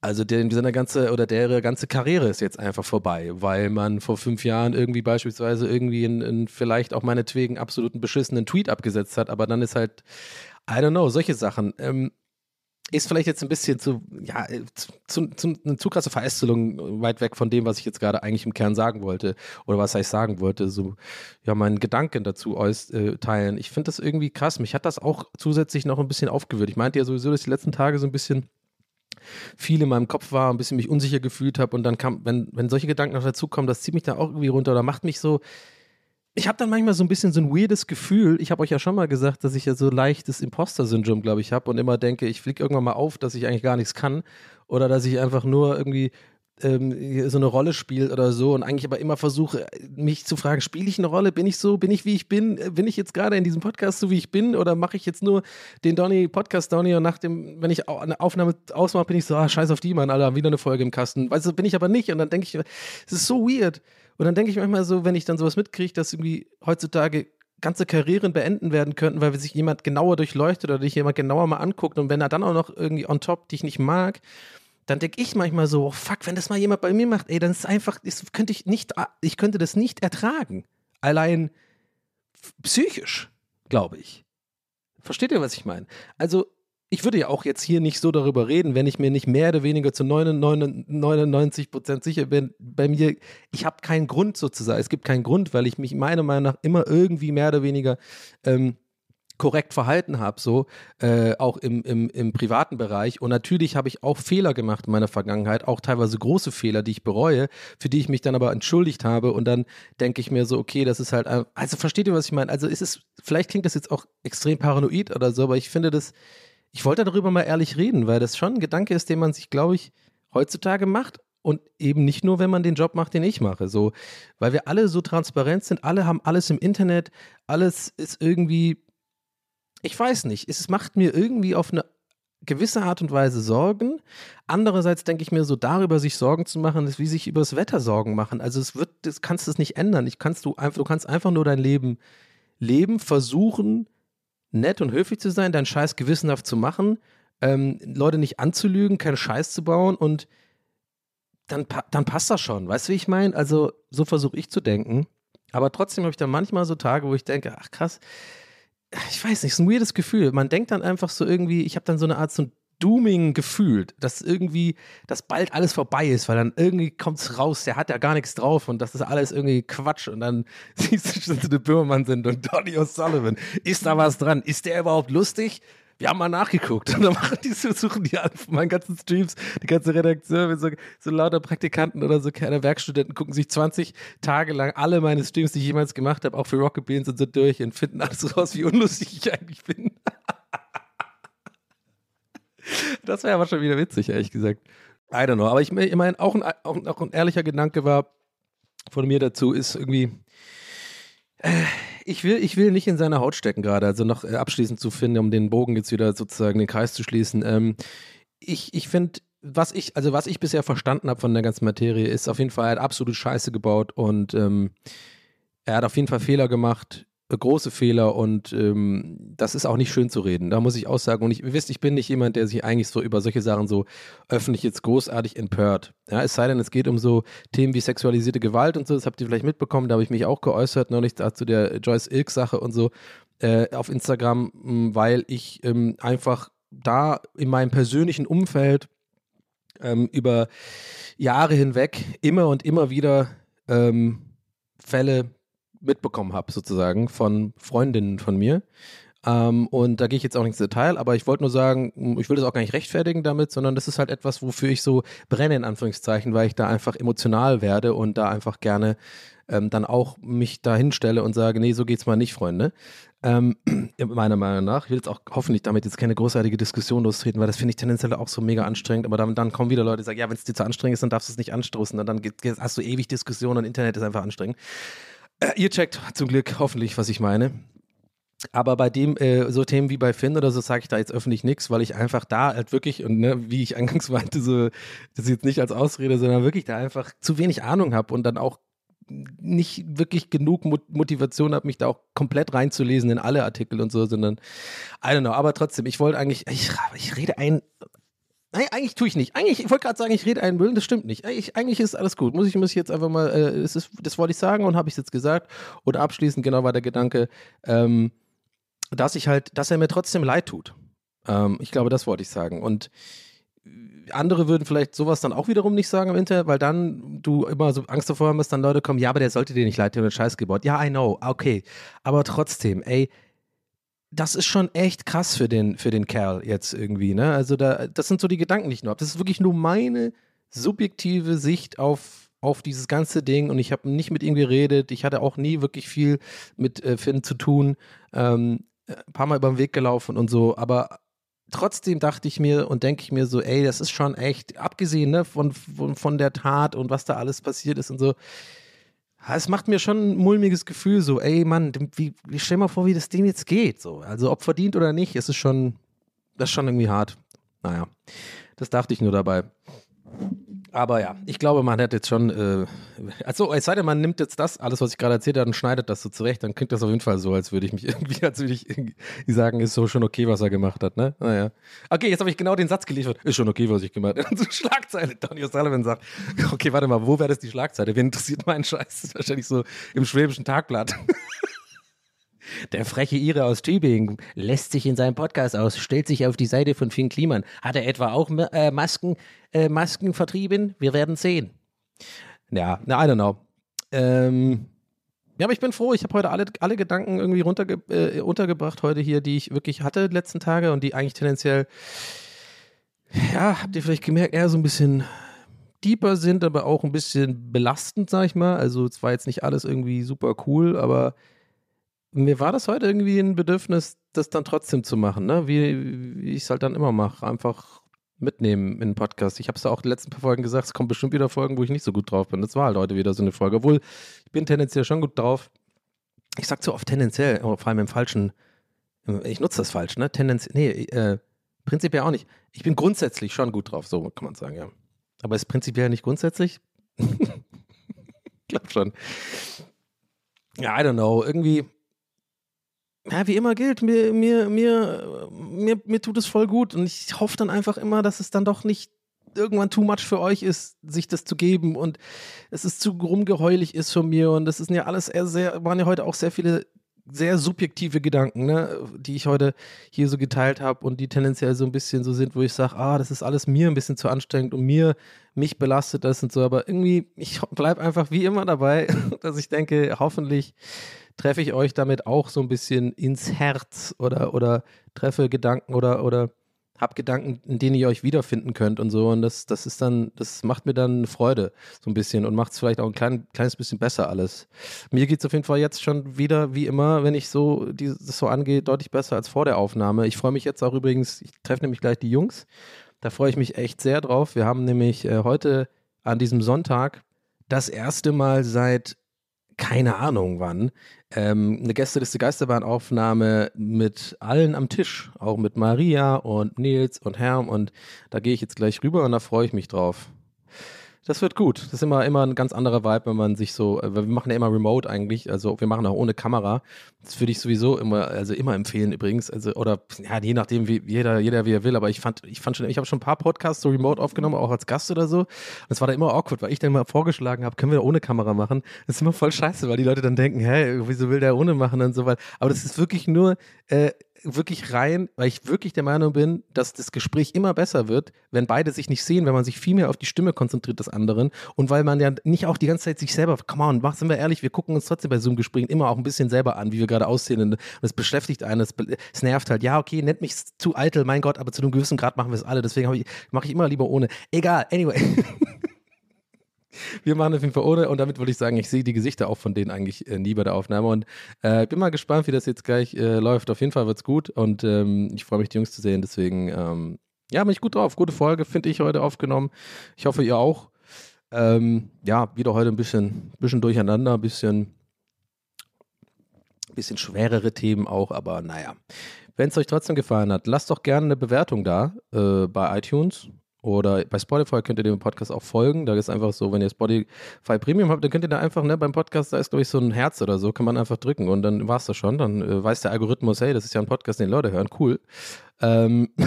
Also der, seine ganze oder deren ganze Karriere ist jetzt einfach vorbei, weil man vor fünf Jahren irgendwie beispielsweise irgendwie einen, vielleicht auch meinetwegen absoluten beschissenen Tweet abgesetzt hat, aber dann ist halt, I don't know, solche Sachen. Ähm, ist vielleicht jetzt ein bisschen zu, ja, zu, zu, eine zu krasse Verästelung weit weg von dem, was ich jetzt gerade eigentlich im Kern sagen wollte oder was ich sagen wollte, so ja meinen Gedanken dazu äh, teilen. Ich finde das irgendwie krass. Mich hat das auch zusätzlich noch ein bisschen aufgewühlt. Ich meinte ja sowieso, dass die letzten Tage so ein bisschen viel in meinem Kopf war, ein bisschen mich unsicher gefühlt habe und dann kam, wenn, wenn solche Gedanken noch dazukommen, das zieht mich da auch irgendwie runter oder macht mich so, ich habe dann manchmal so ein bisschen so ein weirdes Gefühl. Ich habe euch ja schon mal gesagt, dass ich ja so leichtes Imposter-Syndrom, glaube ich, habe und immer denke, ich fliege irgendwann mal auf, dass ich eigentlich gar nichts kann oder dass ich einfach nur irgendwie ähm, so eine Rolle spielt oder so und eigentlich aber immer versuche, mich zu fragen, spiele ich eine Rolle? Bin ich so, bin ich wie ich bin? Bin ich jetzt gerade in diesem Podcast so wie ich bin oder mache ich jetzt nur den Donny, Podcast Donny und nach dem, wenn ich eine Aufnahme ausmache, bin ich so, ah, scheiß auf die, Mann, Alter, wieder eine Folge im Kasten. Weißt du, bin ich aber nicht und dann denke ich, es ist so weird. Und dann denke ich manchmal so, wenn ich dann sowas mitkriege, dass irgendwie heutzutage ganze Karrieren beenden werden könnten, weil sich jemand genauer durchleuchtet oder dich jemand genauer mal anguckt und wenn er dann auch noch irgendwie on top dich nicht mag, dann denke ich manchmal so, oh fuck, wenn das mal jemand bei mir macht, ey, dann ist einfach, das könnte ich nicht, ich könnte das nicht ertragen. Allein psychisch, glaube ich. Versteht ihr, was ich meine? Also, ich würde ja auch jetzt hier nicht so darüber reden, wenn ich mir nicht mehr oder weniger zu 99 Prozent sicher bin. Bei mir, ich habe keinen Grund sozusagen. Es gibt keinen Grund, weil ich mich meiner Meinung nach immer irgendwie mehr oder weniger ähm, korrekt verhalten habe, so äh, auch im, im, im privaten Bereich. Und natürlich habe ich auch Fehler gemacht in meiner Vergangenheit, auch teilweise große Fehler, die ich bereue, für die ich mich dann aber entschuldigt habe. Und dann denke ich mir so, okay, das ist halt, also versteht ihr, was ich meine? Also ist es, vielleicht klingt das jetzt auch extrem paranoid oder so, aber ich finde das, ich wollte darüber mal ehrlich reden, weil das schon ein Gedanke ist, den man sich, glaube ich, heutzutage macht und eben nicht nur, wenn man den Job macht, den ich mache. So, weil wir alle so transparent sind, alle haben alles im Internet, alles ist irgendwie ich weiß nicht, es macht mir irgendwie auf eine gewisse Art und Weise Sorgen. Andererseits denke ich mir so, darüber sich Sorgen zu machen, ist wie sich über das Wetter Sorgen machen. Also es wird, das kannst du es nicht ändern. Ich kannst du du kannst einfach nur dein Leben leben, versuchen, nett und höflich zu sein, deinen Scheiß gewissenhaft zu machen, ähm, Leute nicht anzulügen, keinen Scheiß zu bauen und dann, dann passt das schon. Weißt du, wie ich meine? Also so versuche ich zu denken. Aber trotzdem habe ich dann manchmal so Tage, wo ich denke, ach krass, ich weiß nicht, ist ein weirdes Gefühl. Man denkt dann einfach so irgendwie, ich habe dann so eine Art so ein Dooming gefühlt, dass irgendwie, dass bald alles vorbei ist, weil dann irgendwie kommt es raus, der hat ja gar nichts drauf und das ist alles irgendwie Quatsch und dann [LAUGHS] siehst du so eine Böhmermann sind und Donny O'Sullivan. Ist da was dran? Ist der überhaupt lustig? Wir haben mal nachgeguckt [LAUGHS] und dann machen die, suchen die an von meinen ganzen Streams, die ganze Redaktion so, so lauter Praktikanten oder so keine Werkstudenten gucken sich 20 Tage lang alle meine Streams, die ich jemals gemacht habe, auch für Rocket Beans und so durch und finden alles [LAUGHS] raus, wie unlustig ich eigentlich bin. [LAUGHS] das wäre aber schon wieder witzig, ehrlich gesagt. I don't know. Aber ich, ich meine, auch ein, auch, auch ein ehrlicher Gedanke war von mir dazu, ist irgendwie, äh, ich will, ich will nicht in seiner Haut stecken gerade, also noch äh, abschließend zu finden, um den Bogen jetzt wieder sozusagen den Kreis zu schließen. Ähm, ich ich finde, was ich, also was ich bisher verstanden habe von der ganzen Materie, ist auf jeden Fall, er hat absolut Scheiße gebaut und ähm, er hat auf jeden Fall Fehler gemacht große Fehler und ähm, das ist auch nicht schön zu reden. Da muss ich auch sagen, und ich, ihr wisst, ich bin nicht jemand, der sich eigentlich so über solche Sachen so öffentlich jetzt großartig empört. Ja, es sei denn, es geht um so Themen wie sexualisierte Gewalt und so, das habt ihr vielleicht mitbekommen, da habe ich mich auch geäußert, neulich zu der Joyce Ilk-Sache und so äh, auf Instagram, weil ich ähm, einfach da in meinem persönlichen Umfeld ähm, über Jahre hinweg immer und immer wieder ähm, Fälle mitbekommen habe, sozusagen, von Freundinnen von mir. Ähm, und da gehe ich jetzt auch nicht ins Detail, aber ich wollte nur sagen, ich will das auch gar nicht rechtfertigen damit, sondern das ist halt etwas, wofür ich so brenne, in Anführungszeichen, weil ich da einfach emotional werde und da einfach gerne ähm, dann auch mich da hinstelle und sage, nee, so geht's mal nicht, Freunde. Ähm, [CLEARS THROAT] meiner Meinung nach. Ich will jetzt auch hoffentlich damit jetzt keine großartige Diskussion lostreten, weil das finde ich tendenziell auch so mega anstrengend. Aber dann, dann kommen wieder Leute, die sagen, ja, wenn es dir zu anstrengend ist, dann darfst du es nicht anstoßen. Und dann geht, hast du ewig Diskussionen und Internet ist einfach anstrengend. Äh, ihr checkt zum Glück hoffentlich, was ich meine. Aber bei dem, äh, so Themen wie bei Finn oder so, sage ich da jetzt öffentlich nichts, weil ich einfach da halt wirklich, und ne, wie ich [LAUGHS] eingangs meinte, so, das jetzt nicht als Ausrede, sondern wirklich da einfach zu wenig Ahnung habe und dann auch nicht wirklich genug Motivation habe, mich da auch komplett reinzulesen in alle Artikel und so, sondern I don't know. Aber trotzdem, ich wollte eigentlich, ich, ich rede ein Nein, eigentlich tue ich nicht. Eigentlich, ich wollte gerade sagen, ich rede einen Müll, das stimmt nicht. Eigentlich, eigentlich ist alles gut. Muss ich, muss ich jetzt einfach mal, äh, das, ist, das wollte ich sagen und habe ich es jetzt gesagt. Und abschließend genau war der Gedanke, ähm, dass ich halt, dass er mir trotzdem leid tut. Ähm, ich glaube, das wollte ich sagen. Und andere würden vielleicht sowas dann auch wiederum nicht sagen im Internet, weil dann du immer so Angst davor haben, dass dann Leute kommen, ja, aber der sollte dir nicht leid tun, der Scheiß gebaut. Ja, I know, okay. Aber trotzdem, ey, das ist schon echt krass für den, für den Kerl jetzt irgendwie, ne? Also da, das sind so die Gedanken, die ich nur habe. Das ist wirklich nur meine subjektive Sicht auf, auf dieses ganze Ding und ich habe nicht mit ihm geredet. Ich hatte auch nie wirklich viel mit äh, Finn zu tun. Ähm, ein paar Mal über den Weg gelaufen und so, aber trotzdem dachte ich mir und denke ich mir so, ey, das ist schon echt, abgesehen ne, von, von, von der Tat und was da alles passiert ist und so, es macht mir schon ein mulmiges Gefühl, so, ey Mann, wie, wie stell mal vor, wie das Ding jetzt geht. So. Also ob verdient oder nicht, es ist schon, das ist schon irgendwie hart. Naja, das dachte ich nur dabei. Aber ja, ich glaube, man hat jetzt schon, äh, also es sei denn, man nimmt jetzt das, alles, was ich gerade erzählt habe, und schneidet das so zurecht, dann klingt das auf jeden Fall so, als würde ich mich [LAUGHS] irgendwie, als würde ich irgendwie sagen, ist so schon okay, was er gemacht hat, ne? Naja. Okay, jetzt habe ich genau den Satz geliefert, ist schon okay, was ich gemacht habe. Und so Schlagzeile, Donny O'Sullivan sagt, okay, warte mal, wo wäre das die Schlagzeile? Wen interessiert mein Scheiß? Das ist wahrscheinlich so im Schwäbischen Tagblatt. [LAUGHS] Der freche Ire aus Tübingen lässt sich in seinem Podcast aus, stellt sich auf die Seite von Finn Kliman. Hat er etwa auch äh, Masken, äh, Masken vertrieben? Wir werden sehen. Ja, na, I don't know. Ähm, ja, aber ich bin froh, ich habe heute alle, alle Gedanken irgendwie runterge äh, untergebracht heute hier, die ich wirklich hatte die letzten Tage und die eigentlich tendenziell, ja, habt ihr vielleicht gemerkt, eher so ein bisschen deeper sind, aber auch ein bisschen belastend, sag ich mal. Also es war jetzt nicht alles irgendwie super cool, aber mir war das heute irgendwie ein Bedürfnis, das dann trotzdem zu machen, ne? wie, wie ich es halt dann immer mache. Einfach mitnehmen in den Podcast. Ich habe es ja auch die letzten paar Folgen gesagt, es kommen bestimmt wieder Folgen, wo ich nicht so gut drauf bin. Das war halt heute wieder so eine Folge. Obwohl, ich bin tendenziell schon gut drauf. Ich sag so oft tendenziell, vor allem im falschen, ich nutze das falsch, ne? Tendenziell, nee, äh, prinzipiell auch nicht. Ich bin grundsätzlich schon gut drauf, so kann man sagen, ja. Aber ist prinzipiell nicht grundsätzlich? [LAUGHS] ich glaube schon. Ja, I don't know. Irgendwie, ja, wie immer gilt, mir, mir, mir, mir, mir tut es voll gut und ich hoffe dann einfach immer, dass es dann doch nicht irgendwann too much für euch ist, sich das zu geben und es ist zu rumgeheulig ist von mir und das ist ja alles sehr, waren ja heute auch sehr viele sehr subjektive Gedanken, ne, die ich heute hier so geteilt habe und die tendenziell so ein bisschen so sind, wo ich sage, ah, das ist alles mir ein bisschen zu anstrengend und mir, mich belastet das und so, aber irgendwie, ich bleibe einfach wie immer dabei, [LAUGHS] dass ich denke, hoffentlich treffe ich euch damit auch so ein bisschen ins Herz oder, oder treffe Gedanken oder, oder habe Gedanken, in denen ihr euch wiederfinden könnt und so. Und das, das ist dann, das macht mir dann Freude so ein bisschen und macht es vielleicht auch ein klein, kleines bisschen besser alles. Mir geht es auf jeden Fall jetzt schon wieder, wie immer, wenn ich so das so angehe, deutlich besser als vor der Aufnahme. Ich freue mich jetzt auch übrigens, ich treffe nämlich gleich die Jungs. Da freue ich mich echt sehr drauf. Wir haben nämlich äh, heute an diesem Sonntag das erste Mal seit keine Ahnung wann, ähm, eine Gästeliste Geisterbahn-Aufnahme mit allen am Tisch, auch mit Maria und Nils und Herm. Und da gehe ich jetzt gleich rüber und da freue ich mich drauf. Das wird gut. Das ist immer, immer ein ganz anderer Vibe, wenn man sich so, wir machen ja immer remote eigentlich, also wir machen auch ohne Kamera. Das würde ich sowieso immer, also immer empfehlen übrigens. Also, oder ja, je nachdem, wie jeder, jeder wie er will, aber ich fand, ich fand schon, ich habe schon ein paar Podcasts so remote aufgenommen, auch als Gast oder so. Und es war da immer awkward, weil ich dann mal vorgeschlagen habe, können wir ohne Kamera machen. Das ist immer voll scheiße, weil die Leute dann denken, hä, wieso will der ohne machen und so weiter. Aber das ist wirklich nur, äh, wirklich rein, weil ich wirklich der Meinung bin, dass das Gespräch immer besser wird, wenn beide sich nicht sehen, wenn man sich viel mehr auf die Stimme konzentriert des anderen und weil man ja nicht auch die ganze Zeit sich selber, come on, sind wir ehrlich, wir gucken uns trotzdem bei Zoom-Gesprächen immer auch ein bisschen selber an, wie wir gerade aussehen und es beschäftigt einen, es, es, nervt halt, ja, okay, nennt mich zu eitel, mein Gott, aber zu einem gewissen Grad machen wir es alle, deswegen mache ich immer lieber ohne. Egal, anyway. [LAUGHS] Wir machen auf jeden Fall ohne und damit würde ich sagen, ich sehe die Gesichter auch von denen eigentlich äh, nie bei der Aufnahme und äh, bin mal gespannt, wie das jetzt gleich äh, läuft. Auf jeden Fall wird es gut und ähm, ich freue mich, die Jungs zu sehen. Deswegen, ähm, ja, bin ich gut drauf. Gute Folge, finde ich, heute aufgenommen. Ich hoffe, ihr auch. Ähm, ja, wieder heute ein bisschen, bisschen durcheinander, ein bisschen, bisschen schwerere Themen auch, aber naja. Wenn es euch trotzdem gefallen hat, lasst doch gerne eine Bewertung da äh, bei iTunes oder bei Spotify könnt ihr dem Podcast auch folgen. Da ist einfach so, wenn ihr Spotify Premium habt, dann könnt ihr da einfach, ne, beim Podcast, da ist, glaube ich, so ein Herz oder so, kann man einfach drücken und dann war es das schon. Dann äh, weiß der Algorithmus, hey, das ist ja ein Podcast, den Leute hören, cool. Ähm [LAUGHS]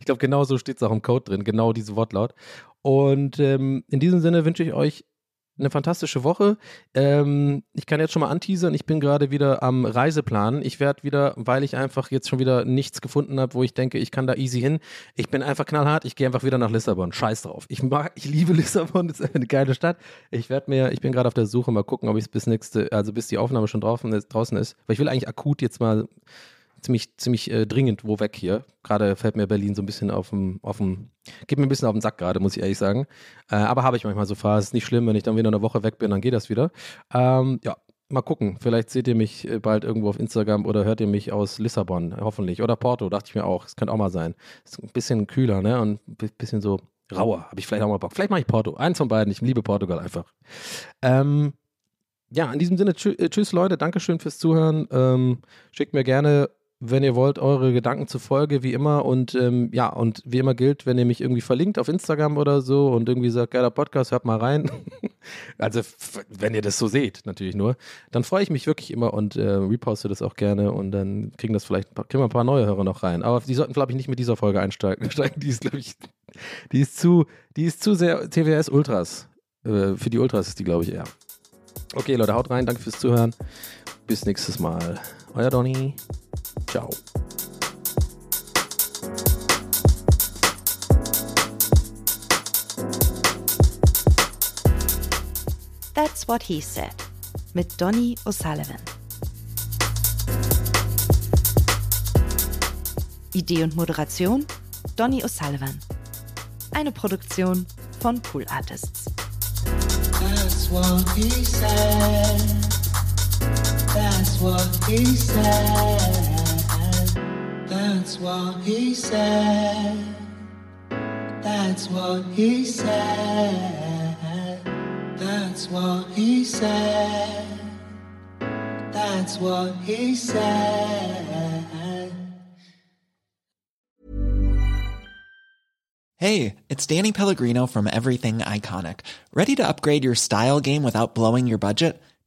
ich glaube, genau so steht es auch im Code drin, genau diese Wortlaut. Und ähm, in diesem Sinne wünsche ich euch eine fantastische Woche. Ähm, ich kann jetzt schon mal anteasern, ich bin gerade wieder am Reiseplan. Ich werde wieder, weil ich einfach jetzt schon wieder nichts gefunden habe, wo ich denke, ich kann da easy hin. Ich bin einfach knallhart, ich gehe einfach wieder nach Lissabon. Scheiß drauf. Ich mag, ich liebe [LAUGHS] Lissabon, das ist eine geile Stadt. Ich werde mir, ich bin gerade auf der Suche, mal gucken, ob ich es bis nächste, also bis die Aufnahme schon draußen ist, draußen ist. Weil ich will eigentlich akut jetzt mal ziemlich, ziemlich äh, dringend wo weg hier. Gerade fällt mir Berlin so ein bisschen auf dem, auf dem, geht mir ein bisschen auf den Sack gerade, muss ich ehrlich sagen. Äh, aber habe ich manchmal so Phasen. Ist nicht schlimm, wenn ich dann wieder eine Woche weg bin, dann geht das wieder. Ähm, ja, mal gucken. Vielleicht seht ihr mich äh, bald irgendwo auf Instagram oder hört ihr mich aus Lissabon, hoffentlich. Oder Porto, dachte ich mir auch. Das könnte auch mal sein. Ist ein bisschen kühler, ne? Und ein bisschen so rauer. Habe ich vielleicht auch mal Bock. Vielleicht mache ich Porto. Eins von beiden. Ich liebe Portugal einfach. Ähm, ja, in diesem Sinne, äh, tschüss Leute, Dankeschön fürs Zuhören. Ähm, schickt mir gerne, wenn ihr wollt, eure Gedanken zur Folge, wie immer. Und ähm, ja, und wie immer gilt, wenn ihr mich irgendwie verlinkt auf Instagram oder so und irgendwie sagt, geiler Podcast, hört mal rein. [LAUGHS] also, wenn ihr das so seht, natürlich nur, dann freue ich mich wirklich immer und äh, reposte das auch gerne und dann kriegen das vielleicht, ein paar- kriegen wir ein paar neue Hörer noch rein. Aber die sollten, glaube ich, nicht mit dieser Folge einsteigen. [LAUGHS] Die ist, glaube ich, die ist zu, die ist zu sehr TWS Ultras. Äh, für die Ultras ist die, glaube ich, eher. Okay, Leute, haut rein. Danke fürs Zuhören. Bis nächstes Mal. Euer Donny. Ciao. That's What He Said mit Donny O'Sullivan. Idee und Moderation Donny O'Sullivan. Eine Produktion von Pool Artists. That's what he said. That's what he said. That's what he said. That's what he said. That's what he said. That's what he said. Hey, it's Danny Pellegrino from Everything Iconic. Ready to upgrade your style game without blowing your budget?